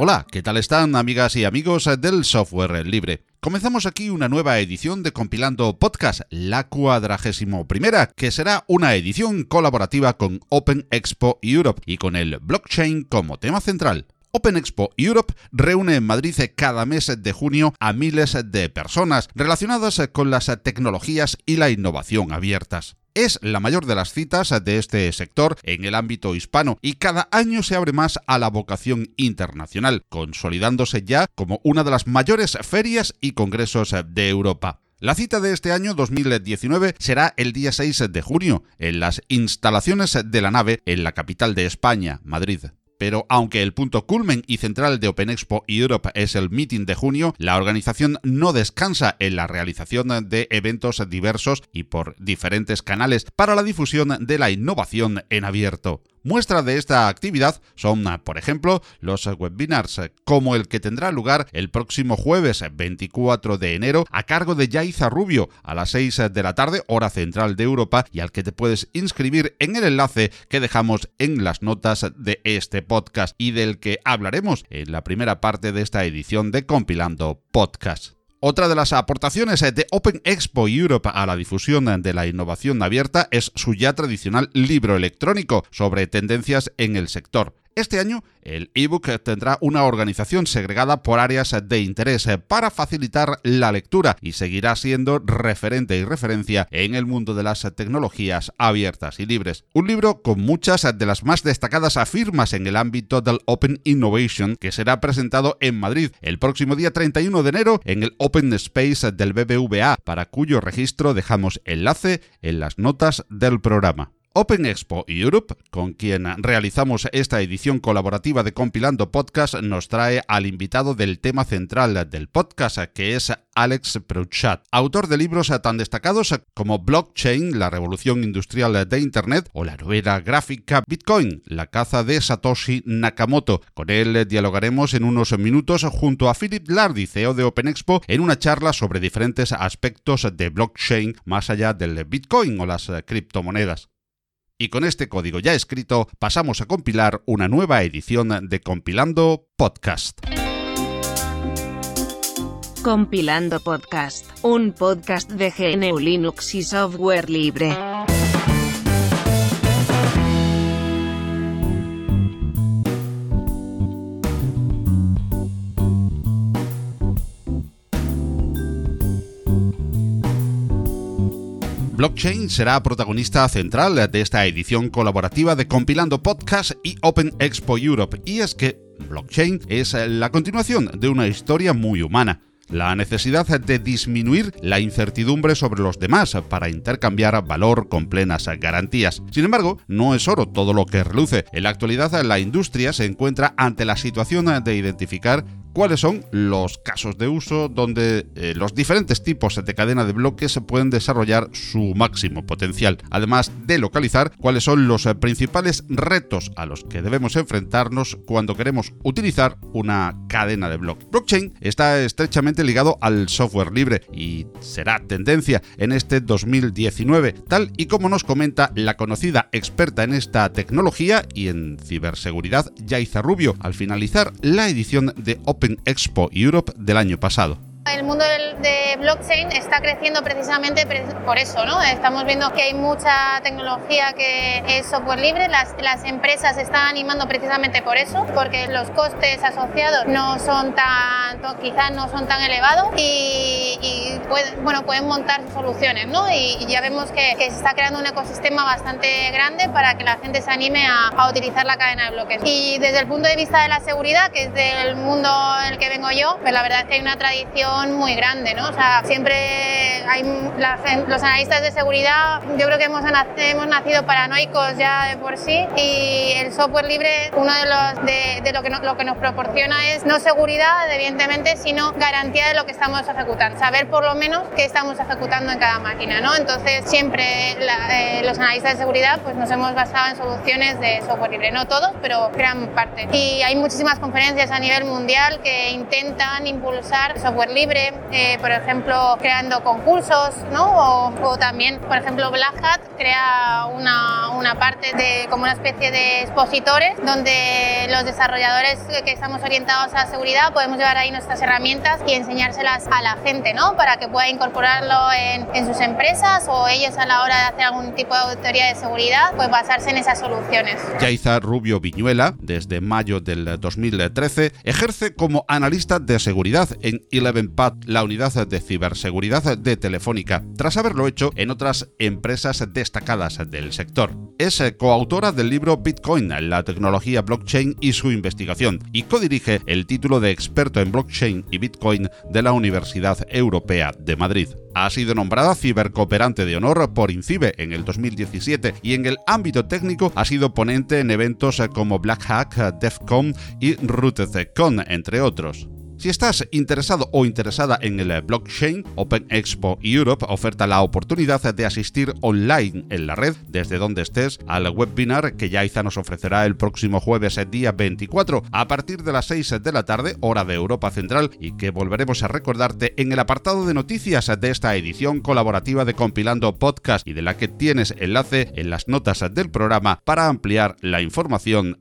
Hola, ¿qué tal están amigas y amigos del software libre? Comenzamos aquí una nueva edición de Compilando Podcast, la cuadragésimo primera, que será una edición colaborativa con Open Expo Europe y con el blockchain como tema central. Open Expo Europe reúne en Madrid cada mes de junio a miles de personas relacionadas con las tecnologías y la innovación abiertas. Es la mayor de las citas de este sector en el ámbito hispano y cada año se abre más a la vocación internacional, consolidándose ya como una de las mayores ferias y congresos de Europa. La cita de este año 2019 será el día 6 de junio en las instalaciones de la nave en la capital de España, Madrid. Pero aunque el punto culmen y central de Open Expo Europe es el meeting de junio, la organización no descansa en la realización de eventos diversos y por diferentes canales para la difusión de la innovación en abierto. Muestra de esta actividad son, por ejemplo, los webinars, como el que tendrá lugar el próximo jueves 24 de enero a cargo de Yaiza Rubio a las 6 de la tarde, hora central de Europa, y al que te puedes inscribir en el enlace que dejamos en las notas de este podcast y del que hablaremos en la primera parte de esta edición de Compilando Podcast. Otra de las aportaciones de Open Expo Europe a la difusión de la innovación abierta es su ya tradicional libro electrónico sobre tendencias en el sector. Este año, el ebook tendrá una organización segregada por áreas de interés para facilitar la lectura y seguirá siendo referente y referencia en el mundo de las tecnologías abiertas y libres. Un libro con muchas de las más destacadas afirmas en el ámbito del Open Innovation que será presentado en Madrid el próximo día 31 de enero en el Open Space del BBVA, para cuyo registro dejamos enlace en las notas del programa. Open Expo Europe, con quien realizamos esta edición colaborativa de Compilando Podcast, nos trae al invitado del tema central del podcast, que es Alex Prouchat, autor de libros tan destacados como Blockchain, la revolución industrial de Internet, o la novela gráfica Bitcoin, la caza de Satoshi Nakamoto. Con él dialogaremos en unos minutos junto a Philip Lardy, CEO de Open Expo, en una charla sobre diferentes aspectos de blockchain más allá del Bitcoin o las criptomonedas. Y con este código ya escrito pasamos a compilar una nueva edición de Compilando Podcast. Compilando Podcast, un podcast de GNU Linux y software libre. Blockchain será protagonista central de esta edición colaborativa de Compilando Podcast y Open Expo Europe. Y es que blockchain es la continuación de una historia muy humana la necesidad de disminuir la incertidumbre sobre los demás para intercambiar valor con plenas garantías. Sin embargo, no es oro todo lo que reluce. En la actualidad, la industria se encuentra ante la situación de identificar cuáles son los casos de uso donde eh, los diferentes tipos de cadena de bloques pueden desarrollar su máximo potencial, además de localizar cuáles son los eh, principales retos a los que debemos enfrentarnos cuando queremos utilizar una cadena de bloques. Blockchain está estrechamente ligado al software libre y será tendencia en este 2019, tal y como nos comenta la conocida experta en esta tecnología y en ciberseguridad, Yaiza Rubio, al finalizar la edición de Open Expo Europe del año pasado. El mundo de blockchain está creciendo precisamente por eso, ¿no? Estamos viendo que hay mucha tecnología que es software libre, las, empresas se están animando precisamente por eso, porque los costes asociados no son tan, quizás no son tan elevados y, pueden, bueno, pueden montar soluciones, ¿no? Y, ya vemos que, se está creando un ecosistema bastante grande para que la gente se anime a, a utilizar la cadena de bloques. Y desde el punto de vista de la seguridad, que es del mundo en el que vengo yo, pues la verdad es que hay una tradición muy grande, ¿no? O sea, siempre hay los analistas de seguridad, yo creo que hemos, hemos nacido paranoicos ya de por sí y el software libre, uno de, los, de, lo, que lo que nos proporciona es no seguridad, evidentemente, sino garantía de lo que estamos ejecutando. Saber por lo menos qué estamos ejecutando en cada máquina, ¿no? Entonces, siempre eh, los analistas de seguridad pues nos hemos basado en soluciones de software libre. No todos, pero gran parte. Y hay muchísimas conferencias a nivel mundial que intentan impulsar software libre, eh, por ejemplo, creando concursos, ¿no? O, también, por ejemplo, Black Hat crea una, una parte de como una especie de expositores donde los desarrolladores que estamos orientados a seguridad podemos llevar ahí nuestras herramientas y enseñárselas a la gente, ¿no? Para que pueda incorporarlo en, en sus empresas o ellos a la hora de hacer algún tipo de auditoría de seguridad, pues basarse en esas soluciones. Yaiza Rubio Viñuela, desde mayo del 2013, ejerce como analista de seguridad en ElevenPad, la unidad de ciberseguridad de Telefónica, tras haberlo hecho en otras empresas destacadas del sector. Es coautora del libro Bitcoin, la tecnología blockchain y su investigación, y codirige el título de experto en blockchain y Bitcoin de la Universidad Europea de Madrid. Ha sido nombrada cibercooperante de honor por INCIBE en el 2017 y en el ámbito técnico ha sido ponente en eventos como Black Hack, DEFCON y RootedCon, entre otros. Si estás interesado o interesada en el blockchain, Open Expo Europe oferta la oportunidad de asistir online en la red desde donde estés al webinar que Yaiza nos ofrecerá el próximo jueves día 24 a partir de las 6 de la tarde hora de Europa Central y que volveremos a recordarte en el apartado de noticias de esta edición colaborativa de Compilando Podcast y de la que tienes enlace en las notas del programa para ampliar la información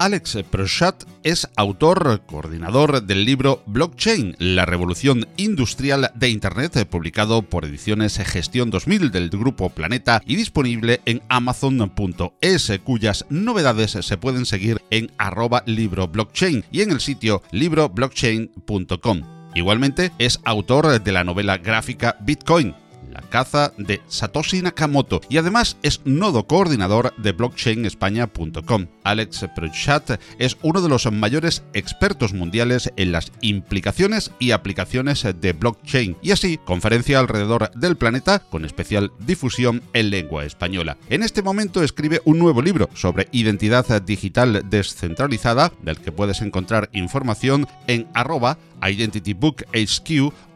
Alex Prochat es autor, coordinador del libro Blockchain, la revolución industrial de Internet, publicado por Ediciones Gestión 2000 del Grupo Planeta y disponible en amazon.es, cuyas novedades se pueden seguir en arroba libro blockchain y en el sitio libroblockchain.com. Igualmente es autor de la novela gráfica Bitcoin, caza de Satoshi Nakamoto y además es nodo coordinador de blockchainespaña.com. Alex Prochat es uno de los mayores expertos mundiales en las implicaciones y aplicaciones de blockchain y así conferencia alrededor del planeta con especial difusión en lengua española. En este momento escribe un nuevo libro sobre identidad digital descentralizada del que puedes encontrar información en arroba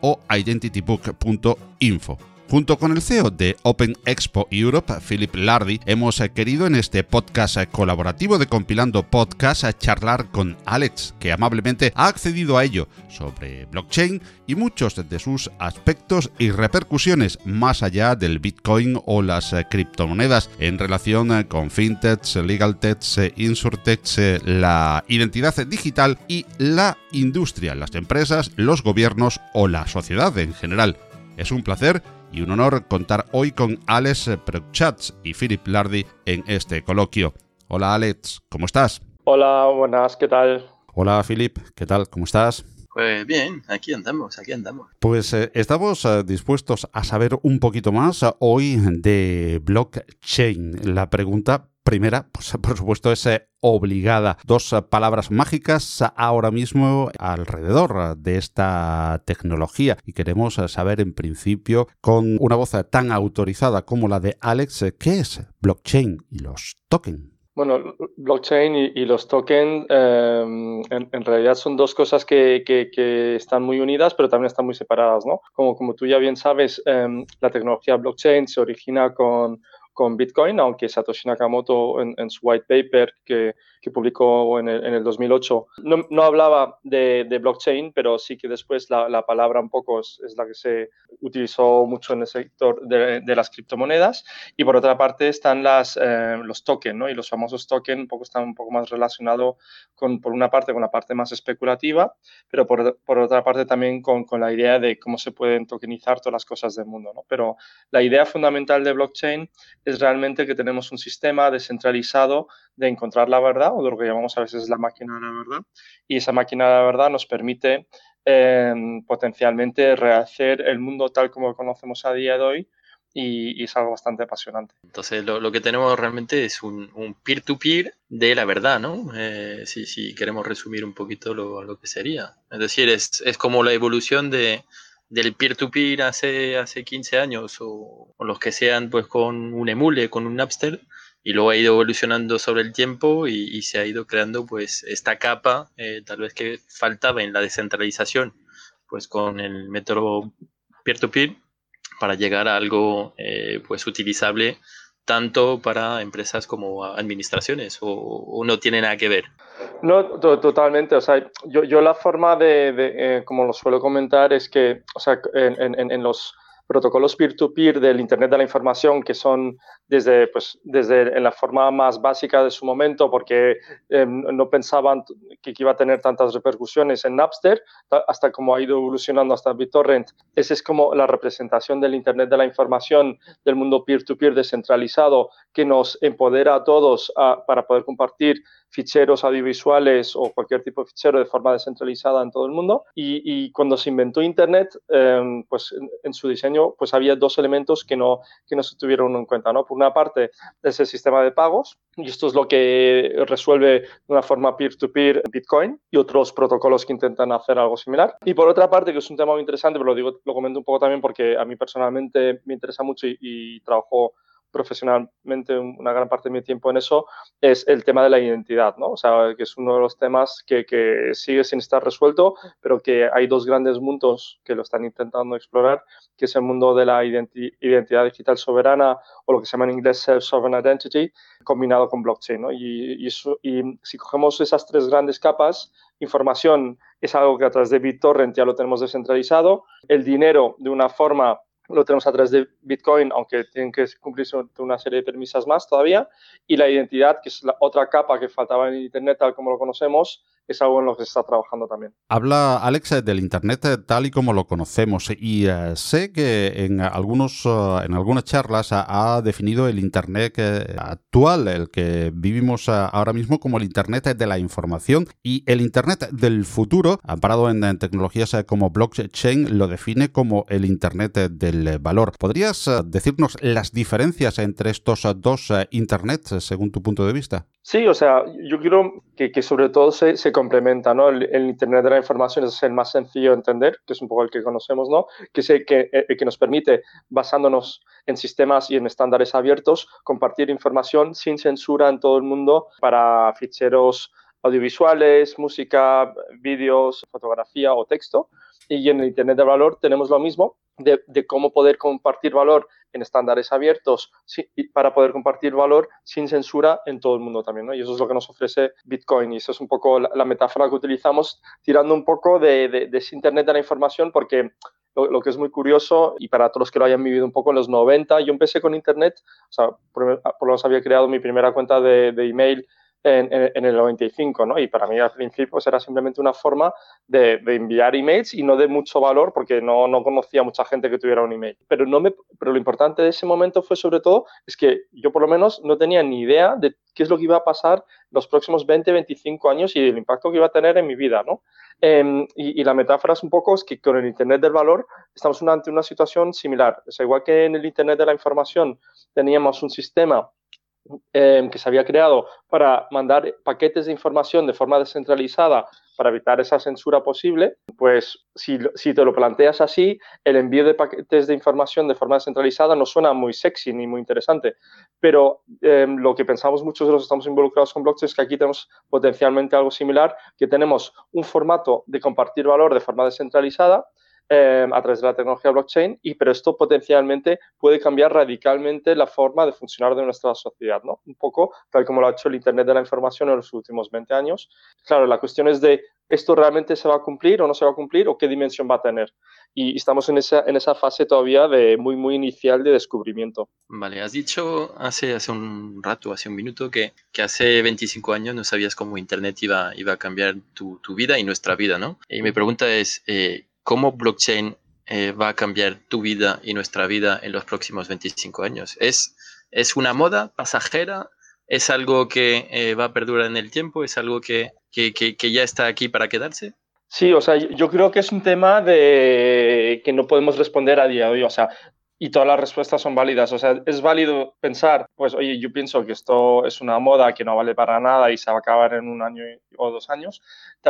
o identitybook.info. Junto con el CEO de Open Expo Europe, Philip Lardy, hemos querido en este podcast colaborativo de Compilando Podcast charlar con Alex, que amablemente ha accedido a ello sobre blockchain y muchos de sus aspectos y repercusiones más allá del Bitcoin o las criptomonedas en relación con fintechs, legal techs, insurtechs, la identidad digital y la industria, las empresas, los gobiernos o la sociedad en general. Es un placer y un honor contar hoy con Alex Prochatz y Philip Lardy en este coloquio. Hola Alex, ¿cómo estás? Hola, buenas, ¿qué tal? Hola Philip, ¿qué tal? ¿Cómo estás? Pues bien, aquí andamos, aquí andamos. Pues eh, estamos eh, dispuestos a saber un poquito más eh, hoy de blockchain. La pregunta primera, pues por supuesto, es obligada. Dos eh, palabras mágicas ahora mismo alrededor de esta tecnología y queremos eh, saber en principio con una voz tan autorizada como la de Alex eh, qué es blockchain y los tokens. Bueno, blockchain y, los tokens em, en, realidad son dos cosas que, están muy unidas, pero también están muy separadas, ¿no? Como, como tú ya bien sabes, em, la tecnología blockchain se origina con con Bitcoin, aunque Satoshi Nakamoto en, su white paper que, que publicó en el, en el 2008 no, no, hablaba de, de, blockchain, pero sí que después la, la palabra un poco es, es, la que se utilizó mucho en el sector de, de las criptomonedas. Y por otra parte están las, eh, los tokens, ¿no? Y los famosos tokens un poco están un poco más relacionados con, por una parte, con la parte más especulativa, pero por, por otra parte también con, con, la idea de cómo se pueden tokenizar todas las cosas del mundo, ¿no? Pero la idea fundamental de blockchain es realmente que tenemos un sistema descentralizado de encontrar la verdad, o lo que llamamos a veces la máquina de la verdad, y esa máquina de la verdad nos permite eh, potencialmente rehacer el mundo tal como lo conocemos a día de hoy, y, es algo bastante apasionante. Entonces, lo, lo que tenemos realmente es un peer-to-peer de la verdad, ¿no? Eh, si, si, queremos resumir un poquito lo, lo que sería. Es decir, es, es como la evolución de, del peer-to-peer hace, hace 15 años o, o, los que sean pues con un emule, con un Napster y luego ha ido evolucionando sobre el tiempo y, y se ha ido creando pues esta capa eh, tal vez que faltaba en la descentralización pues con el método peer-to-peer para llegar a algo eh, pues utilizable tanto para empresas como administraciones o, o, no tiene nada que ver? No, to totalmente. O sea, yo, yo la forma de, de eh, como lo suelo comentar, es que, o sea, en, en, en los protocolos peer-to-peer -peer del Internet de la Información, que son desde, pues, desde en la forma más básica de su momento, porque eh, no pensaban que iba a tener tantas repercusiones en Napster, hasta como ha ido evolucionando hasta BitTorrent. Esa es como la representación del Internet de la Información, del mundo peer-to-peer -peer descentralizado, que nos empodera a todos para poder compartir ficheros audiovisuales o cualquier tipo de fichero de forma descentralizada en todo el mundo. Y, y cuando se inventó Internet, eh, pues en, en, su diseño pues había dos elementos que no, que no se tuvieron en cuenta. ¿no? Por una parte es el sistema de pagos, y esto es lo que resuelve de una forma peer-to-peer -peer Bitcoin y otros protocolos que intentan hacer algo similar. Y por otra parte, que es un tema muy interesante, pero lo, digo, lo comento un poco también porque a mí personalmente me interesa mucho y, y trabajo profesionalmente una gran parte de mi tiempo en eso, es el tema de la identidad, ¿no? O sea, que es uno de los temas que, que sigue sin estar resuelto, pero que hay dos grandes mundos que lo están intentando explorar, que es el mundo de la identi identidad digital soberana o lo que se llama en inglés Self-Sovereign Identity, combinado con blockchain, ¿no? Y, y si cogemos esas tres grandes capas, información es algo que a través de BitTorrent ya lo tenemos descentralizado, el dinero de una forma lo tenemos a través de Bitcoin, aunque tienen que cumplirse una serie de permisas más todavía, y la identidad, que es la otra capa que faltaba en Internet tal como lo conocemos, es algo en lo que se está trabajando también. Habla Alex del Internet tal y como lo conocemos y uh, sé que en, algunos, en algunas charlas ha, definido el Internet actual, el que vivimos ahora mismo, como el Internet de la información y el Internet del futuro, amparado en, en tecnologías como blockchain, lo define como el Internet del valor. ¿Podrías decirnos las diferencias entre estos dos Internets según tu punto de vista? Sí, o sea, yo quiero que, sobre todo se, se complementa, ¿no? El, Internet de la información es el más sencillo de entender, que es un poco el que conocemos, ¿no? Que es el que, el que nos permite, basándonos en sistemas y en estándares abiertos, compartir información sin censura en todo el mundo para ficheros audiovisuales, música, vídeos, fotografía o texto. Y en el Internet de valor tenemos lo mismo, de, de cómo poder compartir valor en estándares abiertos para poder compartir valor sin censura en todo el mundo también. ¿no? Y eso es lo que nos ofrece Bitcoin. Y eso es un poco la, la metáfora que utilizamos, tirando un poco de, de, de ese Internet de la información, porque lo, lo, que es muy curioso, y para todos los que lo hayan vivido un poco en los 90, yo empecé con Internet, o sea, por, por lo menos había creado mi primera cuenta de, de email en, en, en, el 95, ¿no? Y para mí al principio era simplemente una forma de, de, enviar emails y no de mucho valor porque no, no conocía mucha gente que tuviera un email. Pero, no me, pero lo importante de ese momento fue sobre todo es que yo por lo menos no tenía ni idea de qué es lo que iba a pasar los próximos 20, 25 años y el impacto que iba a tener en mi vida, ¿no? Eh, y, y, la metáfora es un poco es que con el Internet del valor estamos ante una situación similar. O sea, igual que en el Internet de la información teníamos un sistema eh, que se había creado para mandar paquetes de información de forma descentralizada para evitar esa censura posible, pues si, si, te lo planteas así, el envío de paquetes de información de forma descentralizada no suena muy sexy ni muy interesante, pero eh, lo que pensamos muchos de los que estamos involucrados con blockchain es que aquí tenemos potencialmente algo similar, que tenemos un formato de compartir valor de forma descentralizada, eh, a través de la tecnología blockchain, y pero esto potencialmente puede cambiar radicalmente la forma de funcionar de nuestra sociedad, ¿no? Un poco tal como lo ha hecho el Internet de la Información en los últimos 20 años. Claro, la cuestión es de esto realmente se va a cumplir o no se va a cumplir o qué dimensión va a tener. Y estamos en esa, en esa fase todavía de muy, muy inicial de descubrimiento. Vale, has dicho hace, hace un rato, hace un minuto, que, que hace 25 años no sabías cómo Internet iba, iba a cambiar tu, tu vida y nuestra vida, ¿no? Y mi pregunta es, eh, ¿cómo blockchain eh, va a cambiar tu vida y nuestra vida en los próximos 25 años? ¿Es, es una moda pasajera? ¿Es algo que eh, va a perdurar en el tiempo? ¿Es algo que, que, que, ya está aquí para quedarse? Sí, o sea, yo creo que es un tema de que no podemos responder a día de hoy. O sea, y todas las respuestas son válidas. O sea, es válido pensar, pues, oye, yo pienso que esto es una moda que no vale para nada y se va a acabar en un año o dos años,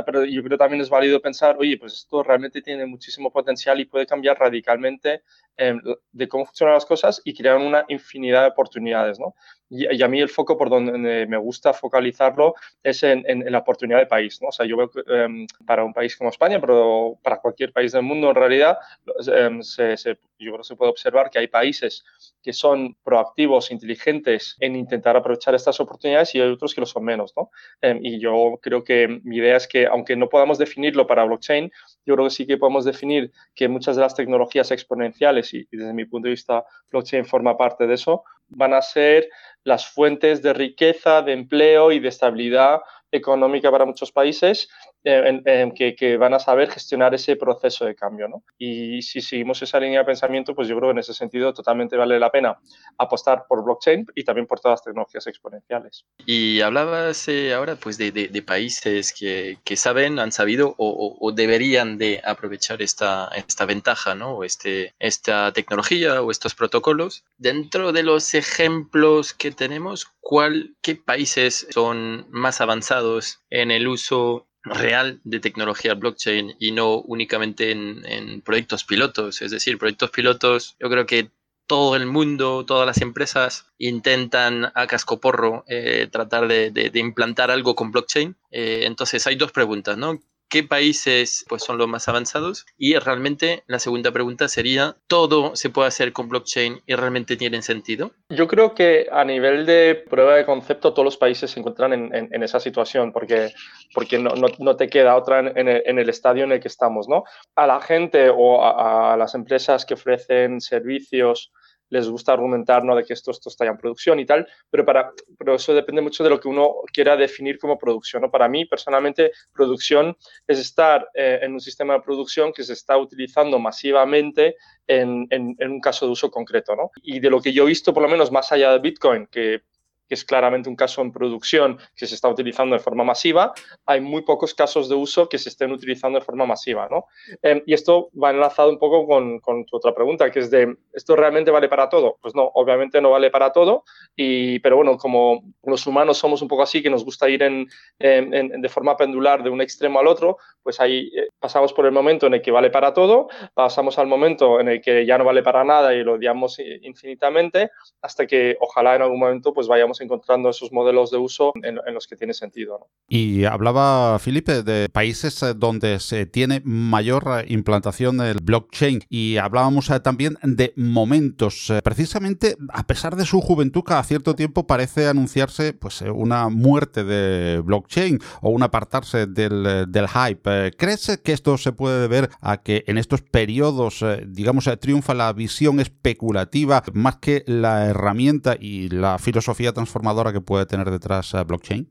pero yo creo también es válido pensar, oye, pues esto realmente tiene muchísimo potencial y puede cambiar radicalmente eh, de cómo funcionan las cosas y crear una infinidad de oportunidades, ¿no? Y, a mí el foco por donde me gusta focalizarlo es en, en, la oportunidad de país, ¿no? O sea, yo veo que eh, para un país como España, pero para cualquier país del mundo en realidad, eh, se, se, yo creo que se puede observar que hay países que son proactivos, inteligentes en intentar aprovechar estas oportunidades y hay otros que lo son menos, ¿no? Em, y yo creo que mi idea es que, aunque no podamos definirlo para blockchain, yo creo que sí que podemos definir que muchas de las tecnologías exponenciales, y, y desde mi punto de vista blockchain forma parte de eso, van a ser las fuentes de riqueza, de empleo y de estabilidad económica para muchos países eh, que, que, van a saber gestionar ese proceso de cambio. ¿no? Y si seguimos esa línea de pensamiento, pues yo creo que en ese sentido totalmente vale la pena apostar por blockchain y también por todas las tecnologías exponenciales. Y hablabas eh, ahora pues de, de, países que, que, saben, han sabido o, deberían de aprovechar esta, esta ventaja, ¿no? Este, esta tecnología o estos protocolos. Dentro de los ejemplos que tenemos, ¿cuál, ¿qué países son más avanzados en el uso real de tecnología blockchain y no únicamente en, proyectos pilotos. Es decir, proyectos pilotos, yo creo que todo el mundo, todas las empresas intentan a cascoporro eh, tratar de, implantar algo con blockchain. Eh, entonces hay dos preguntas, ¿no? Qué países pues, son los más avanzados. Y realmente la segunda pregunta sería, ¿todo se puede hacer con blockchain y realmente tiene sentido? Yo creo que a nivel de prueba de concepto todos los países se encuentran en, esa situación porque, porque no, no, te queda otra en el, en el, estadio en el que estamos. ¿no? A la gente o a las empresas que ofrecen servicios les gusta argumentar ¿no? de que esto, esto está ya en producción y tal, pero, para, pero eso depende mucho de lo que uno quiera definir como producción. ¿no? Para mí, personalmente, producción es estar eh, en un sistema de producción que se está utilizando masivamente en, en, en, un caso de uso concreto. ¿no? Y de lo que yo he visto, por lo menos más allá de Bitcoin, que que es claramente un caso en producción que se está utilizando de forma masiva, hay muy pocos casos de uso que se estén utilizando de forma masiva. ¿no? Eh, y esto va enlazado un poco con, tu otra pregunta, que es de, ¿esto realmente vale para todo? Pues no, obviamente no vale para todo, y, pero bueno, como los humanos somos un poco así, que nos gusta ir en, de forma pendular de un extremo al otro, pues ahí eh, pasamos por el momento en el que vale para todo, pasamos al momento en el que ya no vale para nada y lo odiamos infinitamente, hasta que ojalá en algún momento pues vayamos encontrando esos modelos de uso en, los que tiene sentido. Y hablaba Felipe de países eh, donde se tiene mayor eh, implantación del blockchain y hablábamos eh, también de momentos. Precisamente, a pesar de su juventud, cada cierto tiempo parece anunciarse pues una muerte de blockchain o un apartarse del, del hype. ¿Crees que esto se puede deber a que en estos periodos, digamos, triunfa la visión especulativa más que la herramienta y la filosofía transformadora que puede tener detrás uh, blockchain?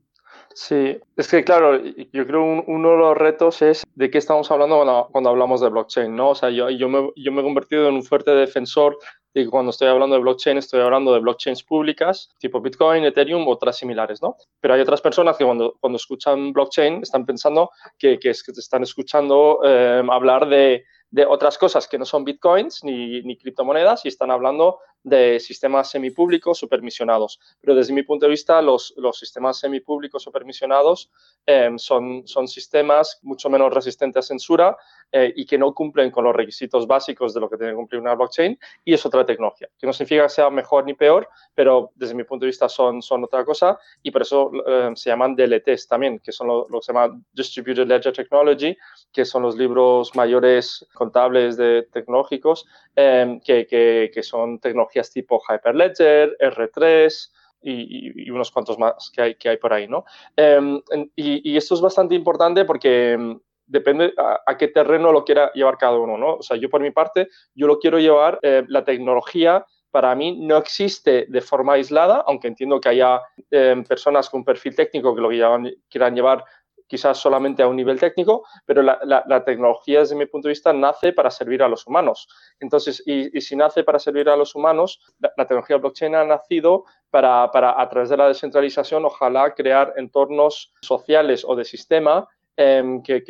Sí, es que claro, yo creo un, uno de los retos es de qué estamos hablando cuando, hablamos de blockchain, ¿no? O sea, yo, yo, me, yo me he convertido en un fuerte defensor de que cuando estoy hablando de blockchain estoy hablando de blockchains públicas tipo Bitcoin, Ethereum otras similares, ¿no? Pero hay otras personas que cuando, cuando escuchan blockchain están pensando que, que te están escuchando eh, hablar de, de otras cosas que no son bitcoins ni, ni, criptomonedas y están hablando de sistemas semipúblicos supermisionados. Pero desde mi punto de vista, los, los sistemas semipúblicos supermisionados eh, son, son sistemas mucho menos resistentes a censura eh, y que no cumplen con los requisitos básicos de lo que tiene que cumplir una blockchain y es otra tecnología, que no significa que sea mejor ni peor, pero desde mi punto de vista son, son otra cosa y por eso eh, se llaman DLTs también, que son lo, que se llama Distributed Ledger Technology, que son los libros mayores contables de tecnológicos, em, que, que, que son tecnologías tipo Hyperledger, R3, y, unos cuantos más que hay, que hay por ahí, ¿no? Em, y, esto es bastante importante porque em, depende a, qué terreno lo quiera llevar cada uno, ¿no? O sea, yo por mi parte, yo lo quiero llevar, eh, la tecnología para mí no existe de forma aislada, aunque entiendo que haya em, personas con perfil técnico que lo quieran llevar quizás solamente a un nivel técnico, pero la, tecnología desde mi punto de vista nace para servir a los humanos. Entonces, y, si nace para servir a los humanos, la, tecnología blockchain ha nacido para, para, a través de la descentralización, ojalá crear entornos sociales o de sistema Em, que,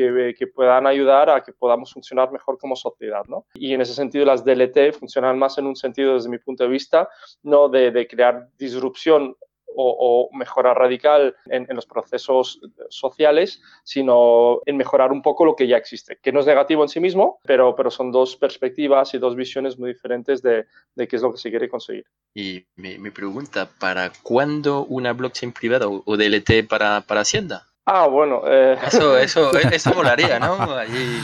puedan ayudar a que podamos funcionar mejor como sociedad. ¿no? Y en ese sentido las DLT funcionan más en un sentido, desde mi punto de vista, no de, crear disrupción o, o, mejora radical en, los procesos sociales, sino en mejorar un poco lo que ya existe, que no es negativo en sí mismo, pero, pero son dos perspectivas y dos visiones muy diferentes de, de qué es lo que se quiere conseguir. Y mi, pregunta, ¿para cuándo una blockchain privada o, o DLT para, para Hacienda? Ah, bueno. Eh... Eso, eso, eso molaría, ¿no? Allí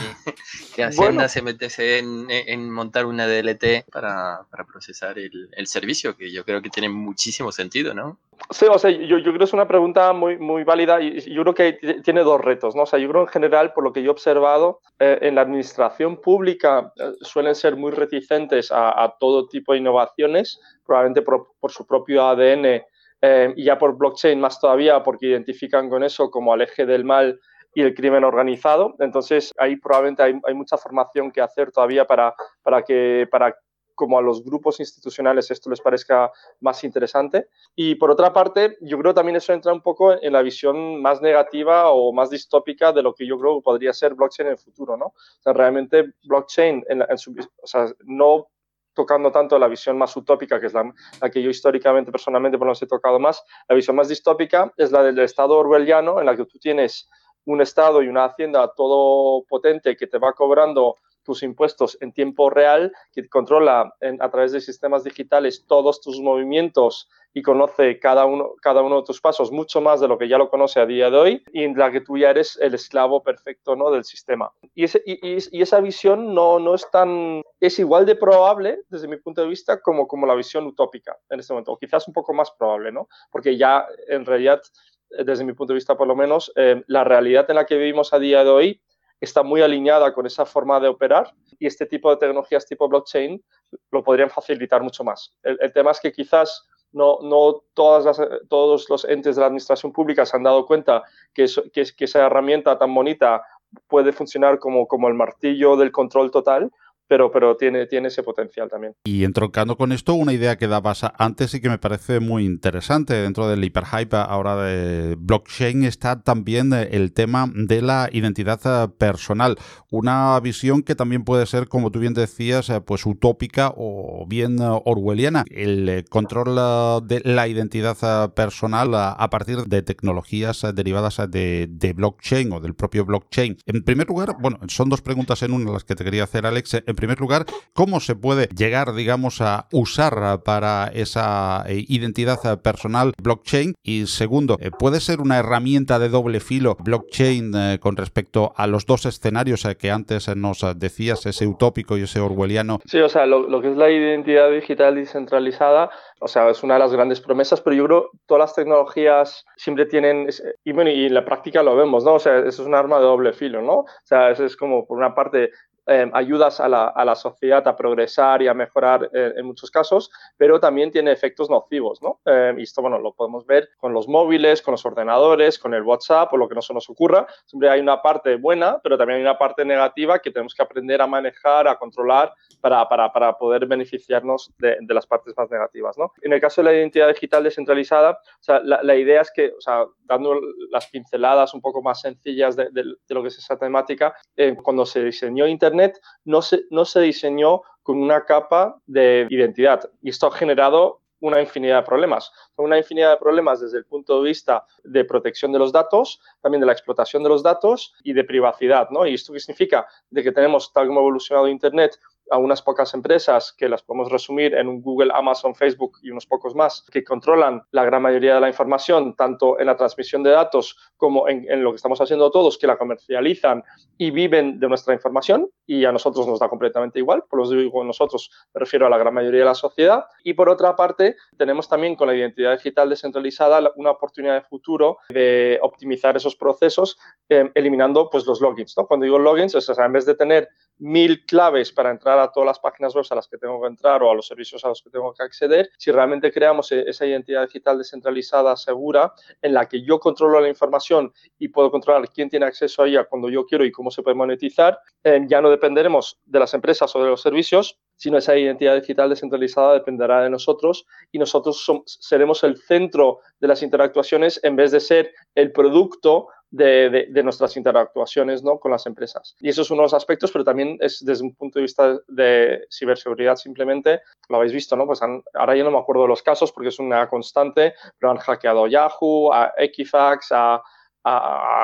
que Hacienda se metiese en, en, montar una DLT para, para procesar el, el, servicio, que yo creo que tiene muchísimo sentido, ¿no? Sí, o sea, yo, yo creo que es una pregunta muy, muy válida y yo creo que tiene dos retos, ¿no? O sea, yo creo en general, por lo que yo he observado, eh, en la administración pública eh, suelen ser muy reticentes a, a, todo tipo de innovaciones, probablemente por, por su propio ADN eh, y ya por blockchain más todavía porque identifican con eso como al eje del mal y el crimen organizado. Entonces ahí probablemente hay, mucha formación que hacer todavía para, para que para como a los grupos institucionales esto les parezca más interesante. Y por otra parte, yo creo también eso entra un poco en la visión más negativa o más distópica de lo que yo creo que podría ser blockchain en el futuro, ¿no? O sea, realmente blockchain, en, en su, o sea, no tocando tanto la visión más utópica, que es la, que yo históricamente, personalmente, por los he tocado más, la visión más distópica es la del Estado orwelliano, en la que tú tienes un Estado y una hacienda todo potente que te va cobrando tus impuestos en tiempo real, que controla a través de sistemas digitales todos tus movimientos y conoce cada uno, cada uno de tus pasos mucho más de lo que ya lo conoce a día de hoy y en la que tú ya eres el esclavo perfecto ¿no? del sistema. Y, ese, y, y, esa visión no, no es tan, es igual de probable desde mi punto de vista como, como la visión utópica en este momento, o quizás un poco más probable, ¿no? Porque ya en realidad, desde mi punto de vista por lo menos, eh, la realidad en la que vivimos a día de hoy está muy alineada con esa forma de operar y este tipo de tecnologías tipo blockchain lo podrían facilitar mucho más. El, tema es que quizás no, no todas todos los entes de la administración pública se han dado cuenta que, que, que esa herramienta tan bonita puede funcionar como, como el martillo del control total pero, pero tiene, tiene ese potencial también. Y entroncando con esto, una idea que dabas antes y que me parece muy interesante dentro del hiperhype ahora de blockchain está también el tema de la identidad eh, personal. Una visión que también puede ser, como tú bien decías, eh, pues utópica o bien eh, orwelliana. El control de la identidad personal a partir de tecnologías derivadas de, de blockchain o del propio blockchain. En primer lugar, bueno, son dos preguntas en una las que te quería hacer, Alex. Primer lugar, cómo se puede llegar, digamos, a usar para esa eh, identidad personal blockchain. Y segundo, eh, ¿puede ser una herramienta de doble filo blockchain eh, con respecto a los dos escenarios que antes nos decías, ese utópico y ese orwelliano? Sí, o sea, lo, que es la identidad digital descentralizada, o sea, es una de las grandes promesas, pero yo creo que todas las tecnologías siempre tienen, y bueno, y en la práctica lo vemos, ¿no? O sea, eso es un arma de doble filo, ¿no? O sea, eso es como, por una parte, eh, ayudas a la, a la, sociedad a progresar y a mejorar eh, en muchos casos, pero también tiene efectos nocivos, ¿no? Eh, y esto, bueno, lo podemos ver con los móviles, con los ordenadores, con el WhatsApp o lo que no se nos ocurra. Siempre hay una parte buena, pero también hay una parte negativa que tenemos que aprender a manejar, a controlar para, para, para poder beneficiarnos de, de, las partes más negativas, ¿no? En el caso de la identidad digital descentralizada, o sea, la, la, idea es que, o sea, dando las pinceladas un poco más sencillas de, de, de lo que es esa temática, eh, cuando se diseñó Internet, no se, no se diseñó con una capa de identidad y esto ha generado una infinidad de problemas. Una infinidad de problemas desde el punto de vista de protección de los datos, también de la explotación de los datos y de privacidad, ¿no? Y esto qué significa de que tenemos, tal como ha evolucionado Internet, a unas pocas empresas que las podemos resumir en un Google, Amazon, Facebook y unos pocos más que controlan la gran mayoría de la información, tanto en la transmisión de datos como en, lo que estamos haciendo todos, que la comercializan y viven de nuestra información y a nosotros nos da completamente igual, por lo digo nosotros, me refiero a la gran mayoría de la sociedad. Y por otra parte, tenemos también con la identidad digital descentralizada una oportunidad de futuro de optimizar esos procesos eh, eliminando pues, los logins. ¿no? Cuando digo logins, es, en vez de tener mil claves para entrar a todas las páginas web a las que tengo que entrar o a los servicios a los que tengo que acceder, si realmente creamos e-, esa identidad digital descentralizada, segura, en la que yo controlo la información y puedo controlar quién tiene acceso a ella cuando yo quiero y cómo se puede monetizar, eh, ya no dependeremos de las empresas o de los servicios, sino esa identidad digital descentralizada dependerá de nosotros y nosotros seremos el centro de las interactuaciones en vez de ser el producto de, nuestras interactuaciones ¿no? con las empresas. Y eso es uno de los aspectos, pero también es desde un punto de vista de ciberseguridad simplemente, lo habéis visto, ¿no? Pues ahora ya no me acuerdo de los casos porque es una constante, pero han hackeado Yahoo, a Equifax, a,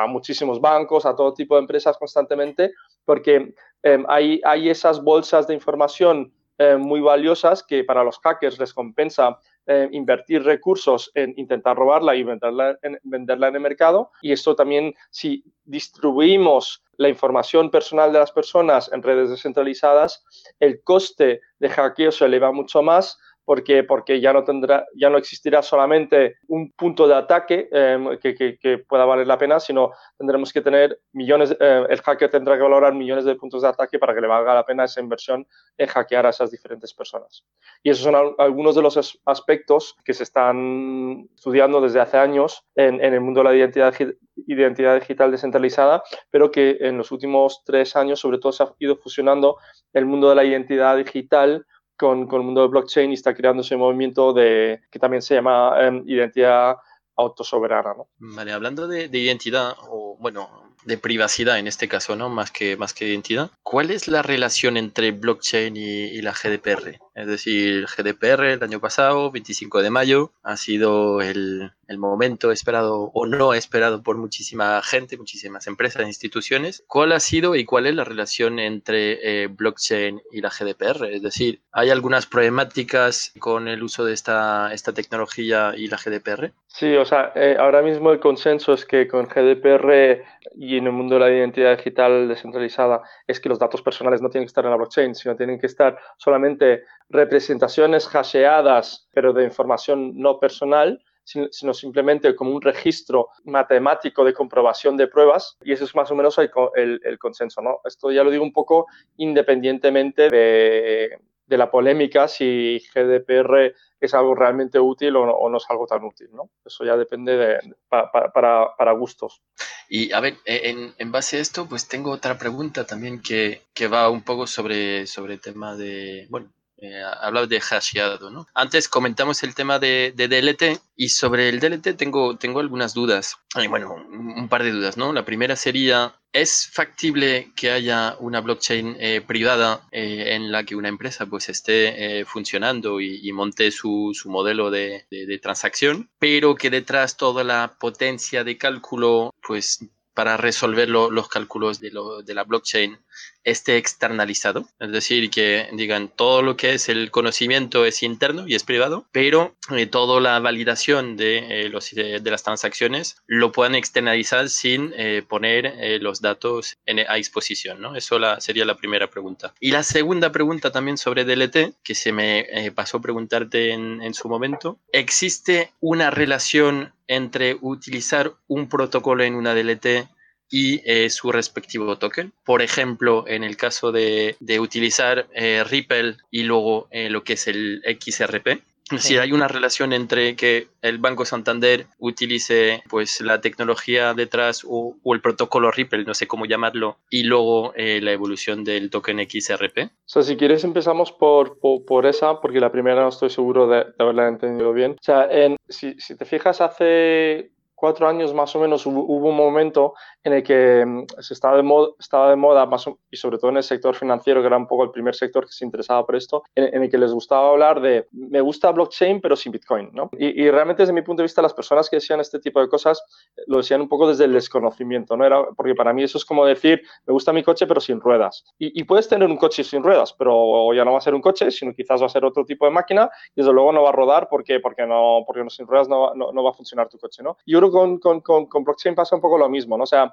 muchísimos bancos, a todo tipo de empresas constantemente, porque em, hay, hay esas bolsas de información eh, muy valiosas que para los hackers les compensa eh, invertir recursos en intentar robarla y venderla en, venderla en el mercado. Y esto también, si distribuimos la información personal de las personas en redes descentralizadas, el coste de hackeo se eleva mucho más porque, porque ya, no tendrá, ya no existirá solamente un punto de ataque em, que, que, pueda valer la pena, sino tendremos que tener millones, eh, el hacker tendrá que valorar millones de puntos de ataque para que le valga la pena esa inversión en hackear a esas diferentes personas. Y esos son algunos de los aspectos que se están estudiando desde hace años en, en el mundo de la identidad, identidad digital descentralizada, pero que en los últimos tres años sobre todo se ha ido fusionando el mundo de la identidad digital con, el mundo de blockchain y está creando ese movimiento de, que también se llama em, identidad autosoberana. ¿no? Vale, hablando de, de, identidad, o bueno, de privacidad en este caso, ¿no? Más que, más que identidad. ¿Cuál es la relación entre blockchain y, la GDPR? Es decir, GDPR el año pasado, 25 de mayo, ha sido el, momento esperado o no esperado por muchísima gente, muchísimas empresas e instituciones. ¿Cuál ha sido y cuál es la relación entre eh, blockchain y la GDPR? Es decir, ¿hay algunas problemáticas con el uso de esta, esta tecnología y la GDPR? Sí, o sea, eh, ahora mismo el consenso es que con GDPR y en el mundo de la identidad digital descentralizada es que los datos personales no tienen que estar en la blockchain, sino tienen que estar solamente representaciones hasheadas, pero de información no personal, sino simplemente como un registro matemático de comprobación de pruebas y eso es más o menos el, el, consenso. ¿no? Esto ya lo digo un poco independientemente de, de la polémica si GDPR es algo realmente útil o no, es algo tan útil, ¿no? Eso ya depende de, para, gustos. Y a ver, e, en, base a esto, pues tengo otra pregunta también que, que va un poco sobre, sobre el tema de, bueno, eh, de hasheado, ¿no? Antes comentamos el tema de, de, DLT y sobre el DLT tengo, tengo algunas dudas. bueno, un, par de dudas, ¿no? La primera sería, ¿es factible que haya una blockchain eh, privada eh, en la que una empresa pues esté funcionando y, monte su, su modelo de, de, transacción, pero que detrás toda la potencia de cálculo pues para resolver los cálculos de, lo, de la blockchain esté externalizado, es decir, que digan todo lo que es el conocimiento es interno y es privado, pero eh, toda la validación de, eh, los, de, las transacciones lo puedan externalizar sin eh, poner los datos en, a exposición, ¿no? Eso la, sería la primera pregunta. Y la segunda pregunta también sobre DLT, que se me pasó a preguntarte en, en su momento, ¿existe una relación entre utilizar un protocolo en una DLT y eh, su respectivo token. Por ejemplo, en el caso de, utilizar eh, Ripple y luego eh, lo que es el XRP. Si hay una relación entre que el Banco Santander utilice pues la tecnología detrás o, el protocolo Ripple, no sé cómo llamarlo, y luego la evolución del token XRP. O sea, si quieres empezamos por, por, esa, porque la primera no estoy seguro de, haberla entendido bien. O sea, en, si, si te fijas hace cuatro años más o menos hubo, un momento en el que mm, se estaba de, moda, estaba de moda, más y sobre todo en el sector financiero, que era un poco el primer sector que se interesaba por esto, en, el que les gustaba hablar de, me gusta blockchain, pero sin Bitcoin, ¿no? Y, realmente desde mi punto de vista, las personas que decían este tipo de cosas lo decían un poco desde el desconocimiento, ¿no? Era, porque para mí eso es como decir, me gusta mi coche, pero sin ruedas. Y, puedes tener un coche sin ruedas, pero ya no va a ser un coche, sino quizás va a ser otro tipo de máquina y desde luego no va a rodar porque, porque, no, porque no, sin ruedas no, no, va a funcionar tu coche, ¿no? Yo con, blockchain pasa un poco lo mismo, ¿no? O sea,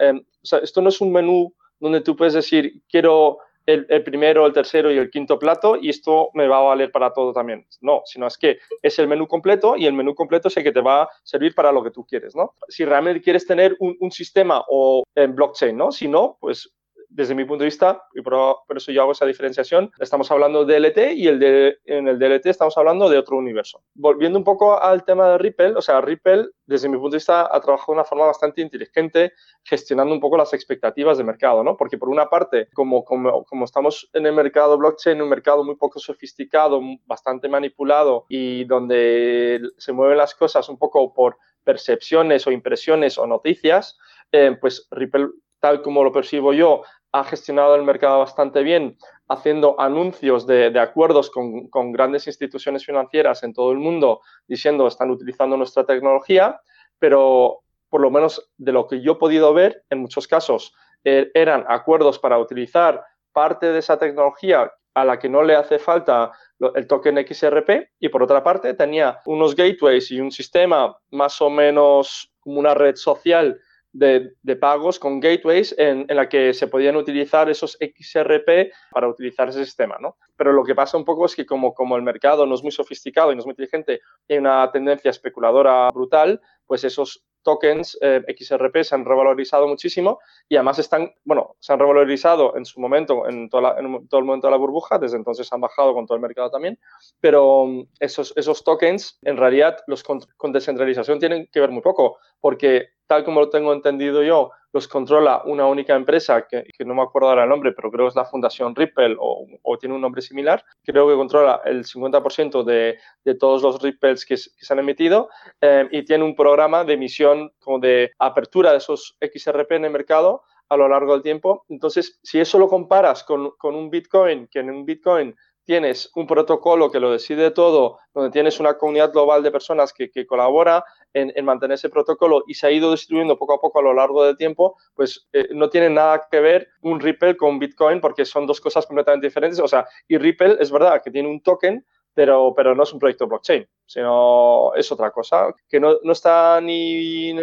em, o sea, esto no es un menú donde tú puedes decir, quiero el, el, primero, el tercero y el quinto plato y esto me va a valer para todo también. No, sino es que es el menú completo y el menú completo es el que te va a servir para lo que tú quieres, ¿no? Si realmente quieres tener un, un sistema o en blockchain, ¿no? Si no, pues desde mi punto de vista, y por, eso yo hago esa diferenciación, estamos hablando de DLT y el de, en el DLT estamos hablando de otro universo. Volviendo un poco al tema de Ripple, o sea, Ripple, desde mi punto de vista, ha trabajado de una forma bastante inteligente, gestionando un poco las expectativas de mercado, ¿no? Porque por una parte, como, como, como estamos en el mercado blockchain, un mercado muy poco sofisticado, bastante manipulado y donde se mueven las cosas un poco por percepciones o impresiones o noticias, eh, pues Ripple tal como lo percibo yo, ha gestionado el mercado bastante bien, haciendo anuncios de, acuerdos con, grandes instituciones financieras en todo el mundo, diciendo están utilizando nuestra tecnología, pero por lo menos de lo que yo he podido ver, en muchos casos eh, eran acuerdos para utilizar parte de esa tecnología a la que no le hace falta el token XRP y por otra parte tenía unos gateways y un sistema más o menos como una red social de, pagos con gateways en, en, la que se podían utilizar esos XRP para utilizar ese sistema, ¿no? Pero lo que pasa un poco es que como, como el mercado no es muy sofisticado y no es muy inteligente hay una tendencia especuladora brutal, pues esos tokens eh, XRP se han revalorizado muchísimo y además están, bueno, se han revalorizado en su momento, en, toda en todo el momento de la burbuja, desde entonces han bajado con todo el mercado también, pero mm, esos, esos tokens, en realidad, los con descentralización tienen que ver muy poco, porque tal como lo tengo entendido yo, los controla una única empresa, que, no me acuerdo ahora el nombre, pero creo que es la Fundación Ripple o, tiene un nombre similar. Creo que controla el 50% de, todos los Ripples que, se han emitido eh, y tiene un programa de emisión como de apertura de esos XRP en el mercado a lo largo del tiempo. Entonces, si eso lo comparas con, con un Bitcoin, que en un Bitcoin tienes un protocolo que lo decide todo, donde tienes una comunidad global de personas que, colabora en, mantener ese protocolo y se ha ido distribuyendo poco a poco a lo largo del tiempo, pues eh, no tiene nada que ver un Ripple con Bitcoin porque son dos cosas completamente diferentes. O sea, y Ripple es verdad que tiene un token, pero, pero no es un proyecto blockchain, sino es otra cosa, que no, no está ni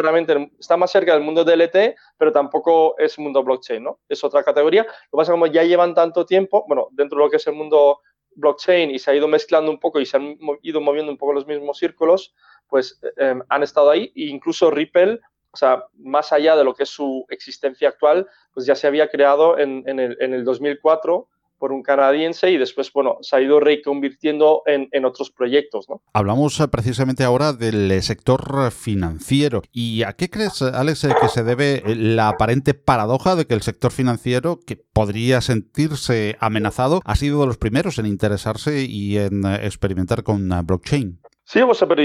claramente está más cerca del mundo DLT, pero tampoco es mundo blockchain, ¿no? Es otra categoría. Lo que pasa es que como ya llevan tanto tiempo, bueno, dentro de lo que es el mundo blockchain y se ha ido mezclando un poco y se han ido moviendo un poco los mismos círculos, pues em, han estado ahí e incluso Ripple, o sea, más allá de lo que es su existencia actual, pues ya se había creado en, el, en el 2004 por un canadiense y después, bueno, se ha ido reconvirtiendo en, en otros proyectos. ¿no? Hablamos eh, precisamente ahora del eh, sector financiero. ¿Y a qué crees, Alex, eh, que se debe la aparente paradoja de que el sector financiero, que podría sentirse amenazado, ha sido de los primeros en interesarse y en experimentar con blockchain? Sí, pero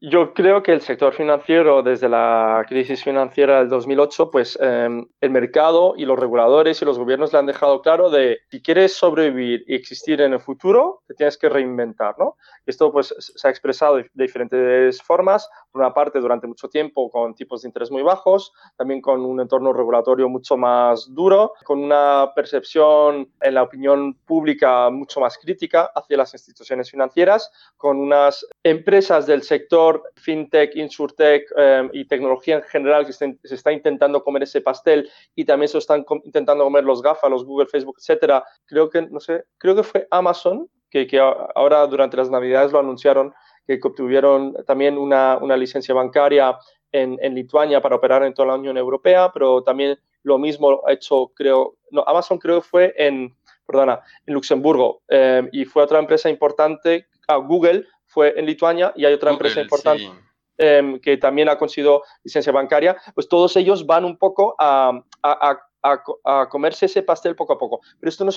yo creo que el sector financiero, desde la crisis financiera del 2008, pues em, el mercado y los reguladores y los gobiernos le han dejado claro de si quieres sobrevivir y existir en el futuro, te tienes que reinventar, ¿no? Esto pues se ha expresado de diferentes formas. Por una parte, durante mucho tiempo con tipos de interés muy bajos, también con un entorno regulatorio mucho más duro, con una percepción en la opinión pública mucho más crítica hacia las instituciones financieras, con unas empresas del sector fintech, insurtech eh, y tecnología en general que se está intentando comer ese pastel y también se están intentando comer los GAFA, los Google, Facebook, etcétera. Creo que, no sé, creo que fue Amazon que, ahora durante las Navidades lo anunciaron, que obtuvieron también una, una licencia bancaria en, en, Lituania para operar en toda la Unión Europea, pero también lo mismo ha hecho, creo, no, Amazon creo que fue en, perdona, en Luxemburgo eh, y fue otra empresa importante, ah, Google fue en Lituania y hay otra empresa importante. Eh, que también ha conseguido licencia bancaria, pues todos ellos van un poco a, a, a, a, comerse ese pastel poco a poco. Pero esto no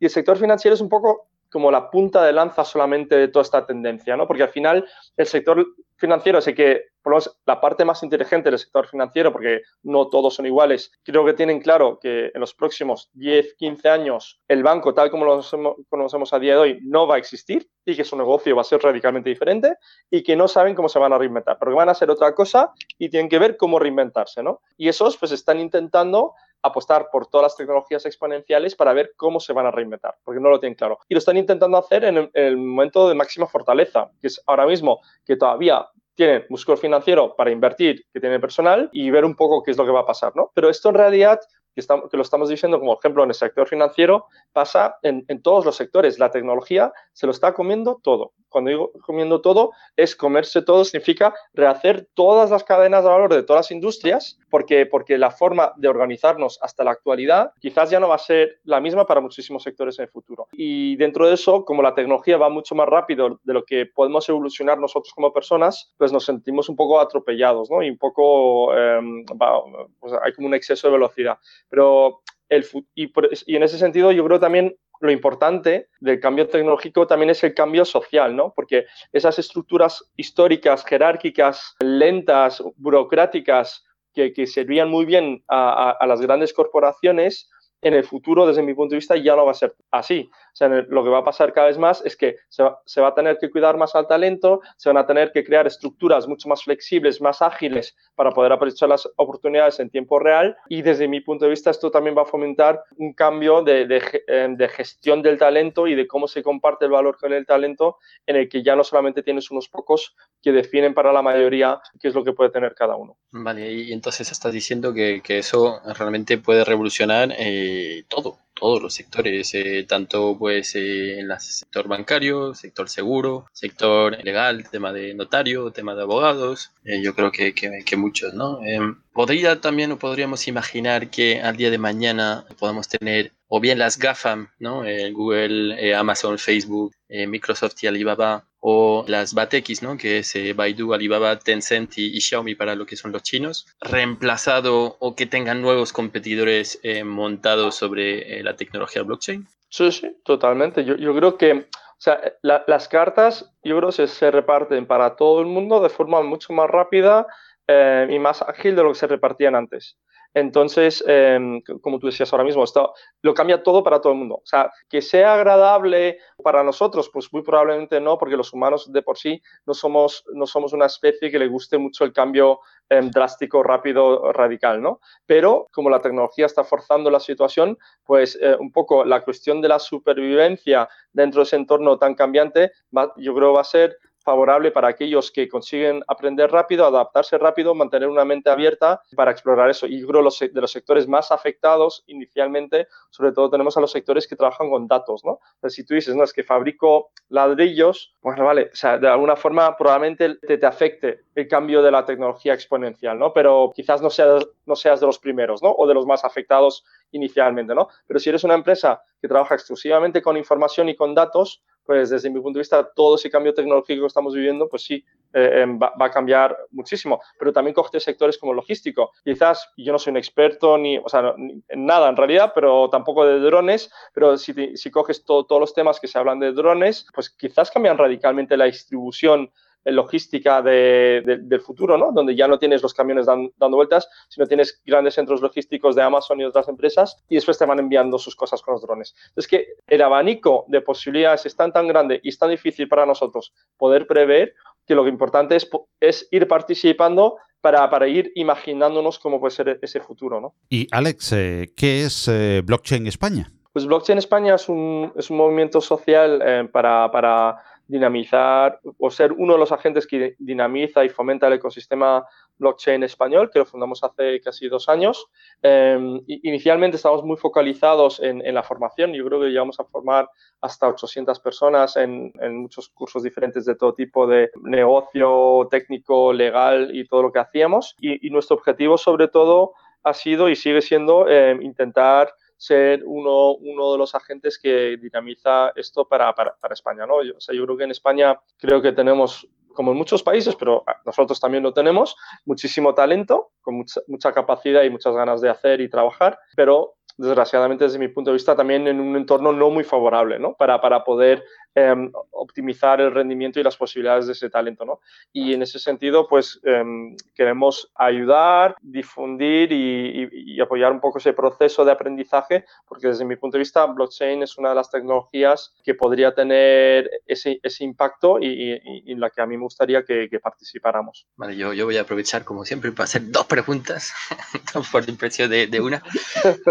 y el sector financiero es un poco como la punta de lanza solamente de toda esta tendencia, ¿no? Porque al final el sector financiero es el que por lo menos la parte más inteligente del sector financiero, porque no todos son iguales, creo que tienen claro que en los próximos 10, 15 años el banco, tal como lo conocemos a día de hoy, no va a existir y que su negocio va a ser radicalmente diferente y que no saben cómo se van a reinventar, pero van a hacer otra cosa y tienen que ver cómo reinventarse, ¿no? Y esos pues están intentando apostar por todas las tecnologías exponenciales para ver cómo se van a reinventar, porque no lo tienen claro. Y lo están intentando hacer en el, momento de máxima fortaleza, que es ahora mismo que todavía tienen músculo financiero para invertir, que tienen personal y ver un poco qué es lo que va a pasar, ¿no? Pero esto en realidad que, estamos, que, lo estamos diciendo como ejemplo en el sector financiero, pasa en, en, todos los sectores. La tecnología se lo está comiendo todo. Cuando digo comiendo todo, es comerse todo, significa rehacer todas las cadenas de valor de todas las industrias, porque, porque la forma de organizarnos hasta la actualidad quizás ya no va a ser la misma para muchísimos sectores en el futuro. Y dentro de eso, como la tecnología va mucho más rápido de lo que podemos evolucionar nosotros como personas, pues nos sentimos un poco atropellados, ¿no? Y un poco, eh, va, pues hay como un exceso de velocidad. Pero el, y, y en ese sentido yo creo también lo importante del cambio tecnológico también es el cambio social, ¿no? Porque esas estructuras históricas, jerárquicas, lentas, burocráticas, que, que servían muy bien a, a, las grandes corporaciones, en el futuro, desde mi punto de vista, ya no va a ser así. O sea, lo que va a pasar cada vez más es que se va, se va, a tener que cuidar más al talento, se van a tener que crear estructuras mucho más flexibles, más ágiles para poder aprovechar las oportunidades en tiempo real. Y desde mi punto de vista, esto también va a fomentar un cambio de, de, em, de gestión del talento y de cómo se comparte el valor con el talento, en el que ya no solamente tienes unos pocos que definen para la mayoría qué es lo que puede tener cada uno. Vale, y entonces estás diciendo que, que eso realmente puede revolucionar. Eh todo, todos los sectores, eh, tanto pues eh, en el sector bancario, sector seguro, sector legal, tema de notario, tema de abogados, eh, yo creo que, que, muchos, ¿no? Em, podría también, podríamos imaginar que al día de mañana podamos tener o bien las GAFAM, ¿no? Google, Amazon, Facebook, Microsoft y Alibaba, o las BATX, ¿no? que es eh, Baidu, Alibaba, Tencent y, Xiaomi para lo que son los chinos, reemplazado o que tengan nuevos competidores eh, montados sobre eh, la tecnología blockchain? Sí, sí, totalmente. Yo, yo creo que o sea, la, las cartas, yo creo que se, reparten para todo el mundo de forma mucho más rápida y más ágil de lo que se repartían antes. Entonces, eh, como tú decías ahora mismo, esto lo cambia todo para todo el mundo. O sea, que sea agradable para nosotros, pues muy probablemente no, porque los humanos de por sí no somos, no somos una especie que le guste mucho el cambio eh, drástico, rápido, radical, ¿no? Pero como la tecnología está forzando la situación, pues eh, un poco la cuestión de la supervivencia dentro de ese entorno tan cambiante, va, yo creo va a ser favorable para aquellos que consiguen aprender rápido, adaptarse rápido, mantener una mente abierta para explorar eso. Y creo los, de los sectores más afectados inicialmente, sobre todo tenemos a los sectores que trabajan con datos, ¿no? Si tú dices, no, es que fabrico ladrillos, bueno, vale, o sea, de alguna forma probablemente te, te afecte el cambio de la tecnología exponencial, ¿no? Pero quizás no seas, no seas de los primeros, ¿no? O de los más afectados inicialmente, ¿no? Pero si eres una empresa que trabaja exclusivamente con información y con datos, pues desde mi punto de vista, todo ese cambio tecnológico que estamos viviendo, pues sí, eh, em, va, a cambiar muchísimo. Pero también coge sectores como logístico. Quizás yo no soy un experto ni, o sea, ni nada en realidad, pero tampoco de drones, pero si, si coges todo, todos los temas que se hablan de drones, pues quizás cambian radicalmente la distribución logística de, de, del futuro, ¿no? Donde ya no tienes los camiones dan, dando vueltas, sino tienes grandes centros logísticos de Amazon y otras empresas y después te van enviando sus cosas con los drones. Entonces, que el abanico de posibilidades es tan, tan grande y es tan difícil para nosotros poder prever que lo importante es, es ir participando para, para, ir imaginándonos cómo puede ser ese futuro, ¿no? Y Alex, eh, ¿qué es eh, Blockchain España? Pues Blockchain España es un, es un movimiento social eh, para, para dinamizar o ser uno de los agentes que dinamiza y fomenta el ecosistema blockchain español, que lo fundamos hace casi dos años. Eh, inicialmente estábamos muy focalizados en, en, la formación. Yo creo que llegamos a formar hasta 800 personas en, en, muchos cursos diferentes de todo tipo de negocio, técnico, legal y todo lo que hacíamos. Y, y nuestro objetivo sobre todo ha sido y sigue siendo eh, intentar ser uno, uno de los agentes que dinamiza esto para, para, para España. ¿no? Yo, o sea, yo creo que en España creo que tenemos, como en muchos países, pero nosotros también lo tenemos, muchísimo talento, con mucha, mucha capacidad y muchas ganas de hacer y trabajar, pero desgraciadamente desde mi punto de vista también en un entorno no muy favorable ¿no? Para, para poder em, optimizar el rendimiento y las posibilidades de ese talento. ¿no? Y en ese sentido, pues em, queremos ayudar, difundir y, apoyar un poco ese proceso de aprendizaje, porque desde mi punto de vista, blockchain es una de las tecnologías que podría tener ese, ese impacto y, en la que a mí me gustaría que, participáramos. Vale, yo, yo voy a aprovechar, como siempre, para hacer dos preguntas, por impresión de, de, una.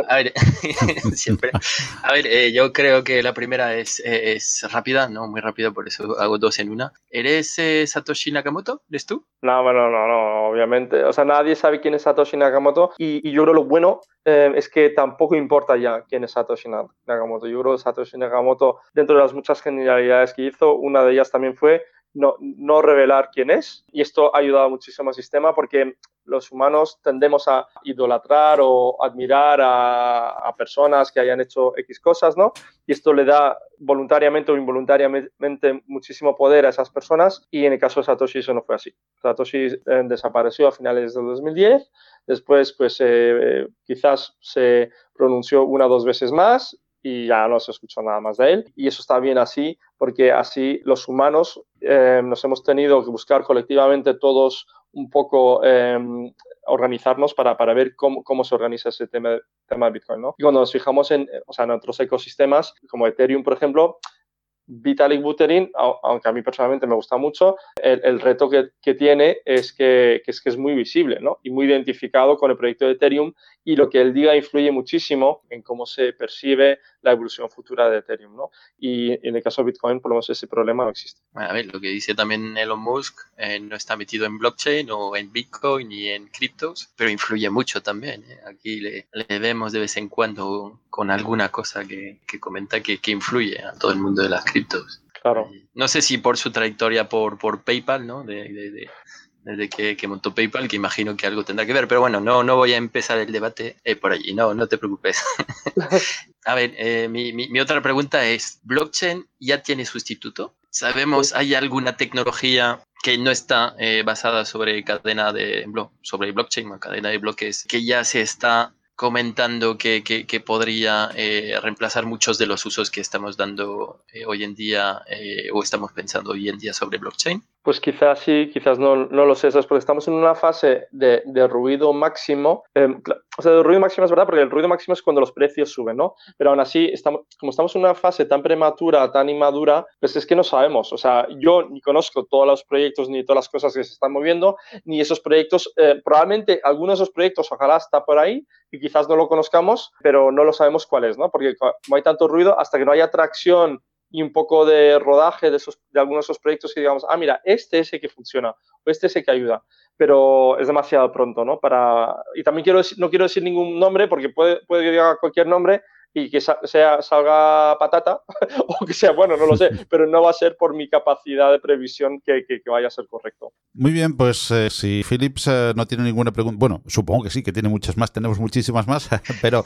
A ver, siempre. A ver, eh, yo creo que la primera es, es ¿no? Muy rápida, por eso hago dos en una. ¿Eres eh, Satoshi Nakamoto? ¿Eres tú? No, bueno, no, no, obviamente. O sea, nadie sabe quién es Satoshi Nakamoto y, y yo creo lo bueno eh, es que tampoco importa ya quién es Satoshi Nakamoto. Yo creo que Satoshi Nakamoto, dentro de las muchas genialidades que hizo, una de ellas también fue no, revelar quién es. Y esto ha ayudado muchísimo al sistema porque los humanos tendemos a idolatrar o admirar a, personas que hayan hecho X cosas, ¿no? Y esto le da voluntariamente o involuntariamente muchísimo poder a esas personas y en el caso de Satoshi eso no fue así. Satoshi eh, desapareció a finales del 2010, después pues eh, quizás se pronunció una o dos veces más y ya no se escuchó nada más de él. Y eso está bien así, porque así los humanos eh, nos hemos tenido que buscar colectivamente todos un poco em, organizarnos para, para ver cómo, cómo, se organiza ese tema, tema de Bitcoin. ¿no? Y cuando nos fijamos en, o sea, en otros ecosistemas, como Ethereum, por ejemplo, Vitalik Buterin, aunque a mí personalmente me gusta mucho, el, reto que, que, tiene es que, que, es que es muy visible ¿no? y muy identificado con el proyecto de Ethereum y lo que él diga influye muchísimo en cómo se percibe la evolución futura de Ethereum. ¿no? Y en el caso de Bitcoin, por lo menos ese problema no existe. a ver, lo que dice también Elon Musk eh, no está metido en blockchain o en Bitcoin ni en criptos, pero influye mucho también. ¿eh? Aquí le, le, vemos de vez en cuando con alguna cosa que, que comenta que influye a todo el mundo de las criptos Claro. No sé si por su trayectoria por, por PayPal, ¿no? De, desde que, montó PayPal, que imagino que algo tendrá que ver, pero bueno, no, no voy a empezar el debate eh, por allí, no, no te preocupes. a ver, eh, mi, mi, otra pregunta es, ¿blockchain ya tiene sustituto? ¿Sabemos, hay alguna tecnología que no está eh, basada sobre cadena de, sobre blockchain, cadena de bloques, que ya se está comentando que, que, podría eh, reemplazar muchos de los usos que estamos dando eh, hoy en día eh, o estamos pensando hoy en día sobre blockchain? Pues quizás sí, quizás no, no lo sé, es porque estamos en una fase de, ruido máximo. Em, o sea, de ruido máximo es verdad, porque el ruido máximo es cuando los precios suben, ¿no? Pero aún así, como estamos en una fase tan prematura, tan inmadura, pues es que no sabemos. O sea, yo ni conozco todos los proyectos ni todas las cosas que se están moviendo, ni esos proyectos. probablemente algunos de esos proyectos, ojalá está por ahí, y quizás no lo conozcamos, pero no lo sabemos cuál es, ¿no? Porque como hay tanto ruido, hasta que no haya tracción y un poco de rodaje de, esos, de algunos de esos proyectos que digamos, ah, mira, este es el que funciona o este es el que ayuda, pero es demasiado pronto, ¿no? Para, y también quiero no quiero decir ningún nombre porque puede, puede diga cualquier nombre y que sea, salga patata o que sea bueno, no lo sé, pero no va a ser por mi capacidad de previsión que, que, vaya a ser correcto. Muy bien, pues eh, si Philips eh, no tiene ninguna pregunta, bueno, supongo que sí, que tiene muchas más, tenemos muchísimas más, pero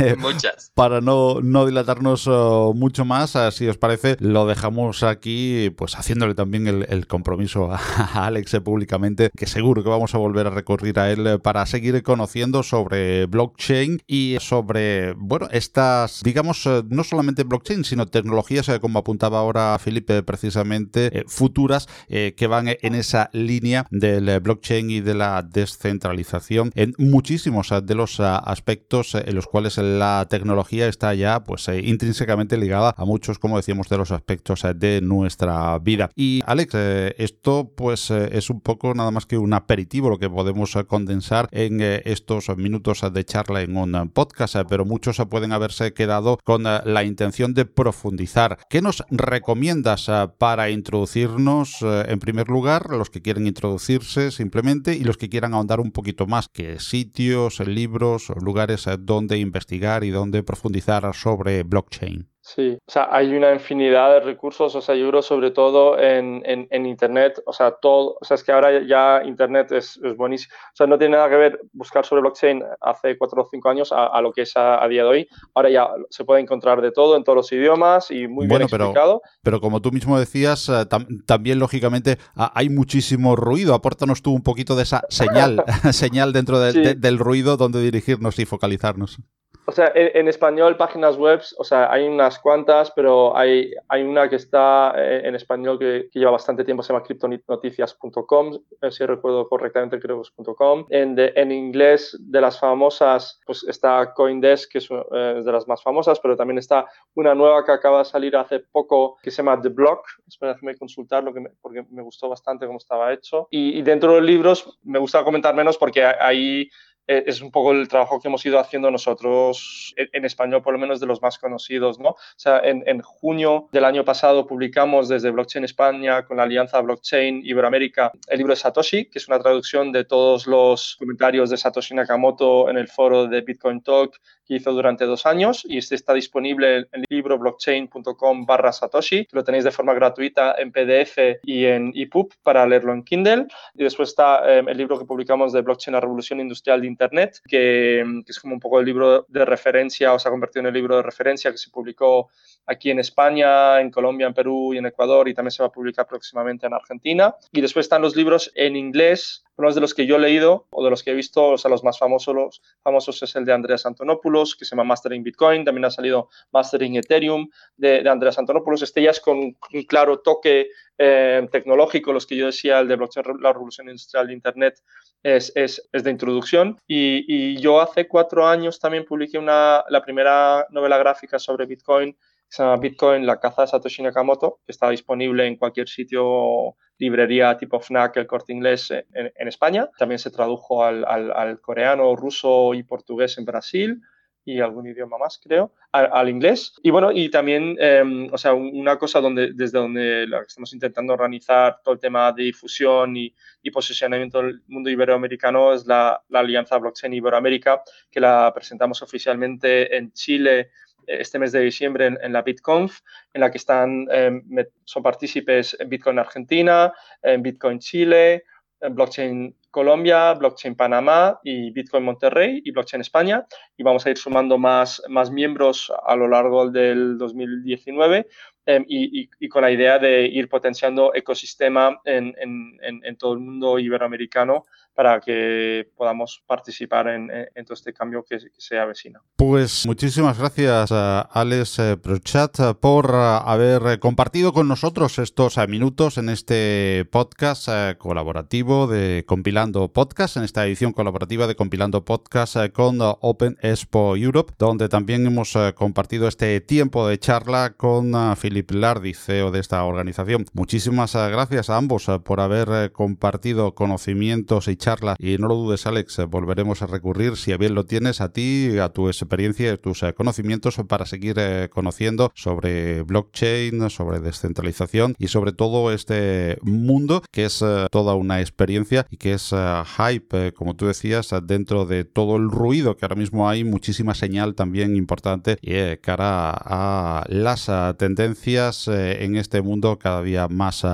eh, muchas. para no, no dilatarnos oh, mucho más, si os parece, lo dejamos aquí, pues haciéndole también el, compromiso a, Alex públicamente, que seguro que vamos a volver a recurrir a él para seguir conociendo sobre blockchain y sobre, bueno, esta digamos, eh, no solamente blockchain, sino tecnologías, eh, como apuntaba ahora Felipe, precisamente, eh, futuras que van en esa línea del blockchain y de la descentralización en muchísimos de los aspectos en los cuales la tecnología está ya pues intrínsecamente ligada a muchos, como decíamos, de los aspectos de nuestra vida. Y Alex, esto pues es un poco nada más que un aperitivo, lo que podemos condensar en estos minutos de charla en un podcast, pero muchos pueden haber quedado con eh, la intención de profundizar. ¿Qué nos recomiendas eh, para introducirnos, eh, en primer lugar, los que quieren introducirse simplemente y los que quieran ahondar un poquito más? ¿Qué sitios, libros, lugares donde investigar y donde profundizar sobre blockchain? Sí, o sea, hay una infinidad de recursos, o sea, yo creo sobre todo en, en, Internet, o sea, todo, o sea, es que ahora ya Internet es, es, buenísimo, o sea, no tiene nada que ver buscar sobre blockchain hace cuatro o cinco años a, lo que es a, día de hoy, ahora ya se puede encontrar de todo en todos los idiomas y muy bien explicado. Pero, como tú mismo decías, eh, también lógicamente hay muchísimo ruido, apórtanos tú un poquito de esa señal, señal dentro del ruido donde dirigirnos y focalizarnos. O sea, en, español, páginas web, o sea, hay unas cuantas, pero hay, hay una que está eh, en español que, lleva bastante tiempo, se llama criptonoticias.com, eh, si recuerdo correctamente, creo que es .com. En, en inglés, de las famosas, pues está Coindesk, que eh, es, de las más famosas, pero también está una nueva que acaba de salir hace poco, que se llama The Block. Espera, déjame consultarlo, que porque me gustó bastante cómo estaba hecho. Y, y dentro de los libros, me gusta comentar menos porque ahí eh, es un poco el trabajo que hemos ido haciendo nosotros en, español, por lo menos de los más conocidos, ¿no? O sea, en, en, junio del año pasado publicamos desde Blockchain España con la alianza Blockchain Iberoamérica el libro de Satoshi, que es una traducción de todos los comentarios de Satoshi Nakamoto en el foro de Bitcoin Talk que hizo durante dos años y este está disponible en el libro blockchain.com barra Satoshi, lo tenéis de forma gratuita en PDF y en EPUB para leerlo en Kindle. Y después está eh, el libro que publicamos de Blockchain, la revolución industrial de Internet, que, que, es como un poco el libro de referencia o se ha convertido en el libro de referencia que se publicó aquí en España, en Colombia, en Perú y en Ecuador y también se va a publicar próximamente en Argentina. Y después están los libros en inglés, unos de los que yo he leído o de los que he visto, o sea, los más famosos, los famosos es el de Andreas Antonopoulos, que se llama Mastering Bitcoin, también ha salido Mastering Ethereum de, Andreas Antonopoulos. Este con un claro toque eh, tecnológico, los que yo decía, el de blockchain, la revolución industrial de Internet, es, es, es de introducción. Y, y, yo hace cuatro años también publiqué una, la primera novela gráfica sobre Bitcoin se llama Bitcoin, la caza de Satoshi Nakamoto, que está disponible en cualquier sitio, librería tipo FNAC, el corte inglés en, España. También se tradujo al, al, coreano, ruso y portugués en Brasil y algún idioma más, creo, al, inglés. Y bueno, y también, em, o sea, una cosa donde, desde donde estamos intentando organizar todo el tema de difusión y, posicionamiento del mundo iberoamericano es la, la Alianza Blockchain Iberoamérica, que la presentamos oficialmente en Chile este mes de diciembre en, la BitConf, en la que están, em, son partícipes en Bitcoin Argentina, en Bitcoin Chile, en Blockchain Colombia, Blockchain Panamá y Bitcoin Monterrey y Blockchain España. Y vamos a ir sumando más, más miembros a lo largo del 2019 em, y, con la idea de ir potenciando ecosistema en, en, todo el mundo iberoamericano para que podamos participar en, todo este cambio que, se avecina. Pues muchísimas gracias a Alex eh, Prochat eh, por eh, haber compartido con nosotros estos minutos en este podcast colaborativo de Compilando Podcast, en esta edición colaborativa de Compilando Podcast con Open Expo Europe, donde también hemos compartido este tiempo de charla con Philip Lardi, CEO de esta organización. Muchísimas gracias a ambos por haber compartido conocimientos y charla y no lo dudes Alex, eh, volveremos a recurrir si bien lo tienes a ti, a tu experiencia y tus eh, conocimientos para seguir eh, conociendo sobre blockchain, sobre descentralización y sobre todo este mundo que es toda una experiencia y que es hype, como tú decías, dentro de todo el ruido que ahora mismo hay, muchísima señal también importante y cara a las tendencias en este mundo cada día más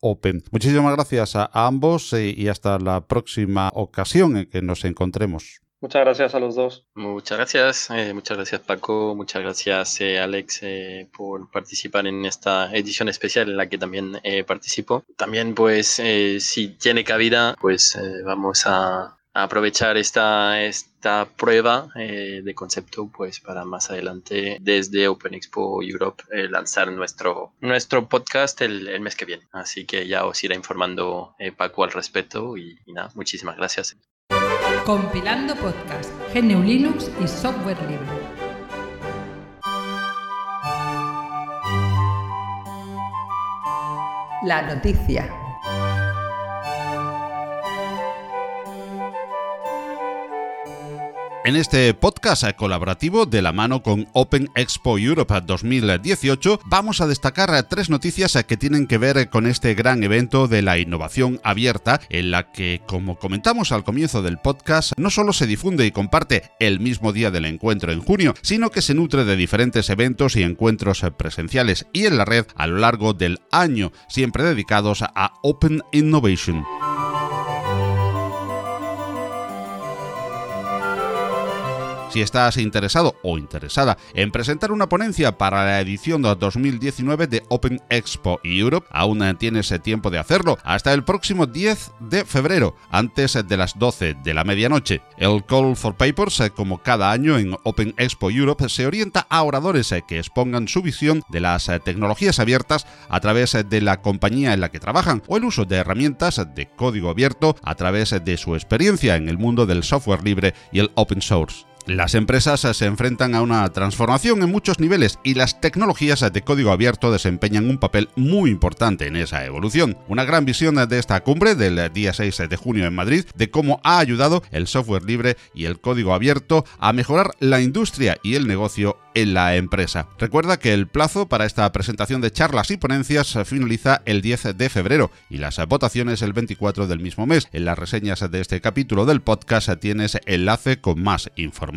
open. Muchísimas gracias a ambos y hasta la próxima ocasión en que nos encontremos. Muchas gracias a los dos. Muchas gracias, eh, muchas gracias Paco, muchas gracias eh, Alex eh, por participar en esta edición especial en la que también participo. También pues si tiene cabida pues vamos a, aprovechar esta, esta prueba de concepto pues para más adelante desde Open Expo Europe lanzar nuestro, nuestro podcast el, el, mes que viene. Así que ya os irá informando Paco al respecto y, y nada, muchísimas gracias. Compilando podcast, GNU Linux y software libre. La noticia. En este podcast colaborativo de la mano con Open Expo Europe 2018 vamos a destacar tres noticias que tienen que ver con este gran evento de la innovación abierta en la que, como comentamos al comienzo del podcast, no solo se difunde y comparte el mismo día del encuentro en junio, sino que se nutre de diferentes eventos y encuentros presenciales y en la red a lo largo del año, siempre dedicados a Open Innovation. Si estás interesado o interesada en presentar una ponencia para la edición 2019 de Open Expo Europe, aún tienes tiempo de hacerlo hasta el próximo 10 de febrero, antes de las 12 de la medianoche. El Call for Papers, como cada año en Open Expo Europe, se orienta a oradores que expongan su visión de las tecnologías abiertas a través de la compañía en la que trabajan o el uso de herramientas de código abierto a través de su experiencia en el mundo del software libre y el open source. Las empresas se enfrentan a una transformación en muchos niveles y las tecnologías de código abierto desempeñan un papel muy importante en esa evolución. Una gran visión de esta cumbre del día 6 de junio en Madrid de cómo ha ayudado el software libre y el código abierto a mejorar la industria y el negocio en la empresa. Recuerda que el plazo para esta presentación de charlas y ponencias finaliza el 10 de febrero y las votaciones el 24 del mismo mes. En las reseñas de este capítulo del podcast tienes enlace con más información.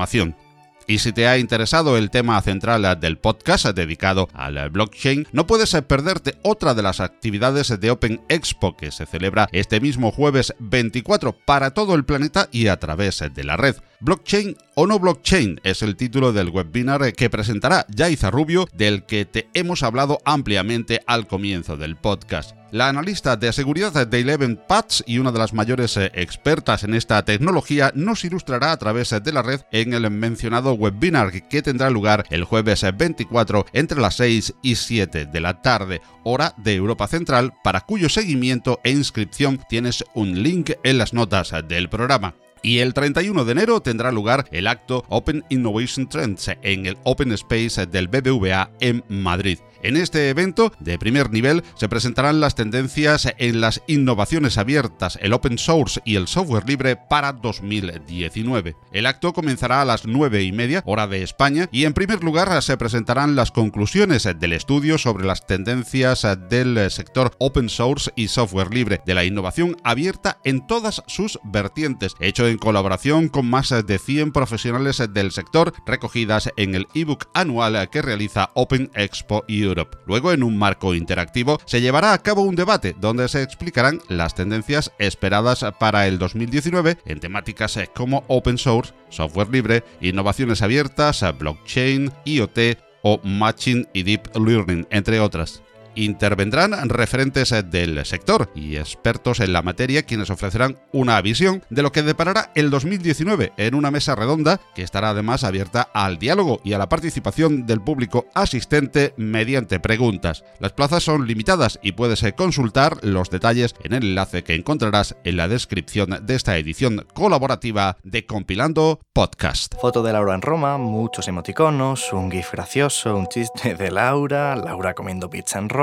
Y si te ha interesado el tema central del podcast dedicado al blockchain, no puedes perderte otra de las actividades de Open Expo que se celebra este mismo jueves 24 para todo el planeta y a través de la red. Blockchain o no blockchain es el título del webinar que presentará Yaiza Rubio, del que te hemos hablado ampliamente al comienzo del podcast. La analista de seguridad de Eleven Pats y una de las mayores eh, expertas en esta tecnología nos ilustrará a través de la red en el mencionado webinar que tendrá lugar el jueves 24 entre las 6 y 7 de la tarde, hora de Europa Central, para cuyo seguimiento e inscripción tienes un link en las notas del programa. Y el 31 de enero tendrá lugar el acto Open Innovation Trends en el Open Space del BBVA en Madrid. En este evento de primer nivel se presentarán las tendencias en las innovaciones abiertas, el open source y el software libre para 2019. El acto comenzará a las 9 y media, hora de España, y en primer lugar se presentarán las conclusiones del estudio sobre las tendencias del sector open source y software libre, de la innovación abierta en todas sus vertientes, hecho en colaboración con más de 100 profesionales del sector recogidas en el ebook anual que realiza Open Expo y Luego, en un marco interactivo, se llevará a cabo un debate donde se explicarán las tendencias esperadas para el 2019 en temáticas como open source, software libre, innovaciones abiertas, blockchain, IoT o Machine y Deep Learning, entre otras. Intervendrán referentes del sector y expertos en la materia quienes ofrecerán una visión de lo que deparará el 2019 en una mesa redonda que estará además abierta al diálogo y a la participación del público asistente mediante preguntas. Las plazas son limitadas y puedes consultar los detalles en el enlace que encontrarás en la descripción de esta edición colaborativa de Compilando Podcast. Foto de Laura en Roma, muchos emoticonos, un gif gracioso, un chiste de Laura, Laura comiendo pizza en Roma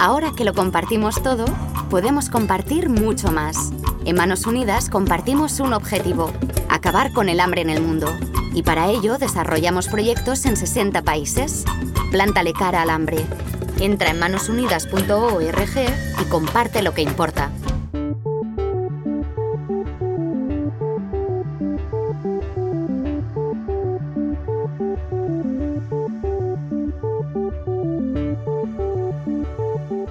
Ahora que lo compartimos todo, podemos compartir mucho más. En Manos Unidas compartimos un objetivo, acabar con el hambre en el mundo. Y para ello desarrollamos proyectos en 60 países. Plántale cara al hambre. Entra en manosunidas.org y comparte lo que importa.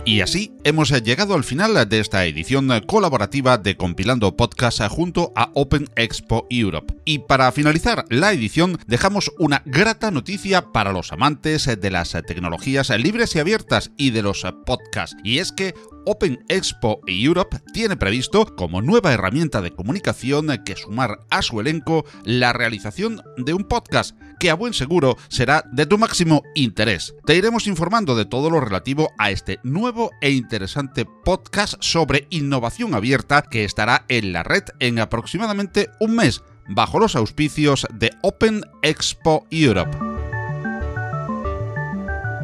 Y así hemos llegado al final de esta edición colaborativa de Compilando Podcast junto a Open Expo Europe. Y para finalizar la edición dejamos una grata noticia para los amantes de las tecnologías libres y abiertas y de los podcasts. Y es que Open Expo Europe tiene previsto, como nueva herramienta de comunicación que sumar a su elenco, la realización de un podcast que a buen seguro será de tu máximo interés. Te iremos informando de todo lo relativo a este nuevo e interesante podcast sobre innovación abierta que estará en la red en aproximadamente un mes, bajo los auspicios de Open Expo Europe.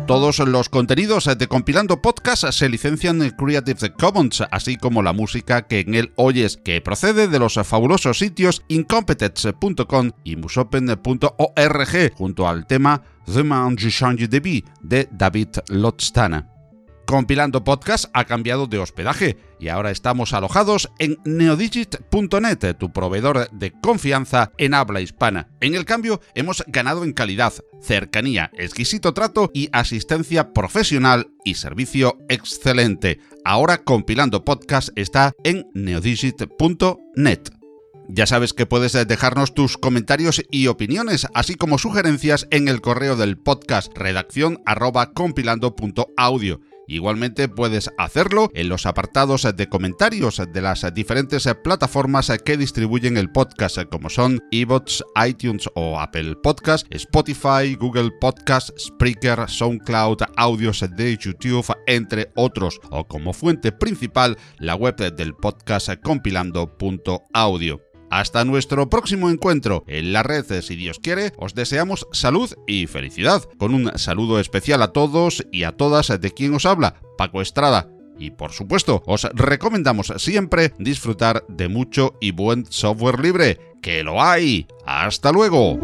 Todos los contenidos de Compilando Podcast se licencian en Creative Commons, así como la música que en él oyes, que procede de los fabulosos sitios incompetence.com y musopen.org, junto al tema The Man de David Lotstana. Compilando Podcast ha cambiado de hospedaje y ahora estamos alojados en neodigit.net, tu proveedor de confianza en habla hispana. En el cambio, hemos ganado en calidad, cercanía, exquisito trato y asistencia profesional y servicio excelente. Ahora Compilando Podcast está en neodigit.net. Ya sabes que puedes dejarnos tus comentarios y opiniones, así como sugerencias en el correo del podcast redacción arroba. Igualmente puedes hacerlo en los apartados de comentarios de las diferentes plataformas que distribuyen el podcast, como son iBots, iTunes o Apple Podcast, Spotify, Google Podcast, Spreaker, SoundCloud, audios de YouTube, entre otros, o como fuente principal la web del podcast compilando.audio. Hasta nuestro próximo encuentro en la red, si Dios quiere, os deseamos salud y felicidad, con un saludo especial a todos y a todas de quien os habla, Paco Estrada. Y por supuesto, os recomendamos siempre disfrutar de mucho y buen software libre, que lo hay. Hasta luego.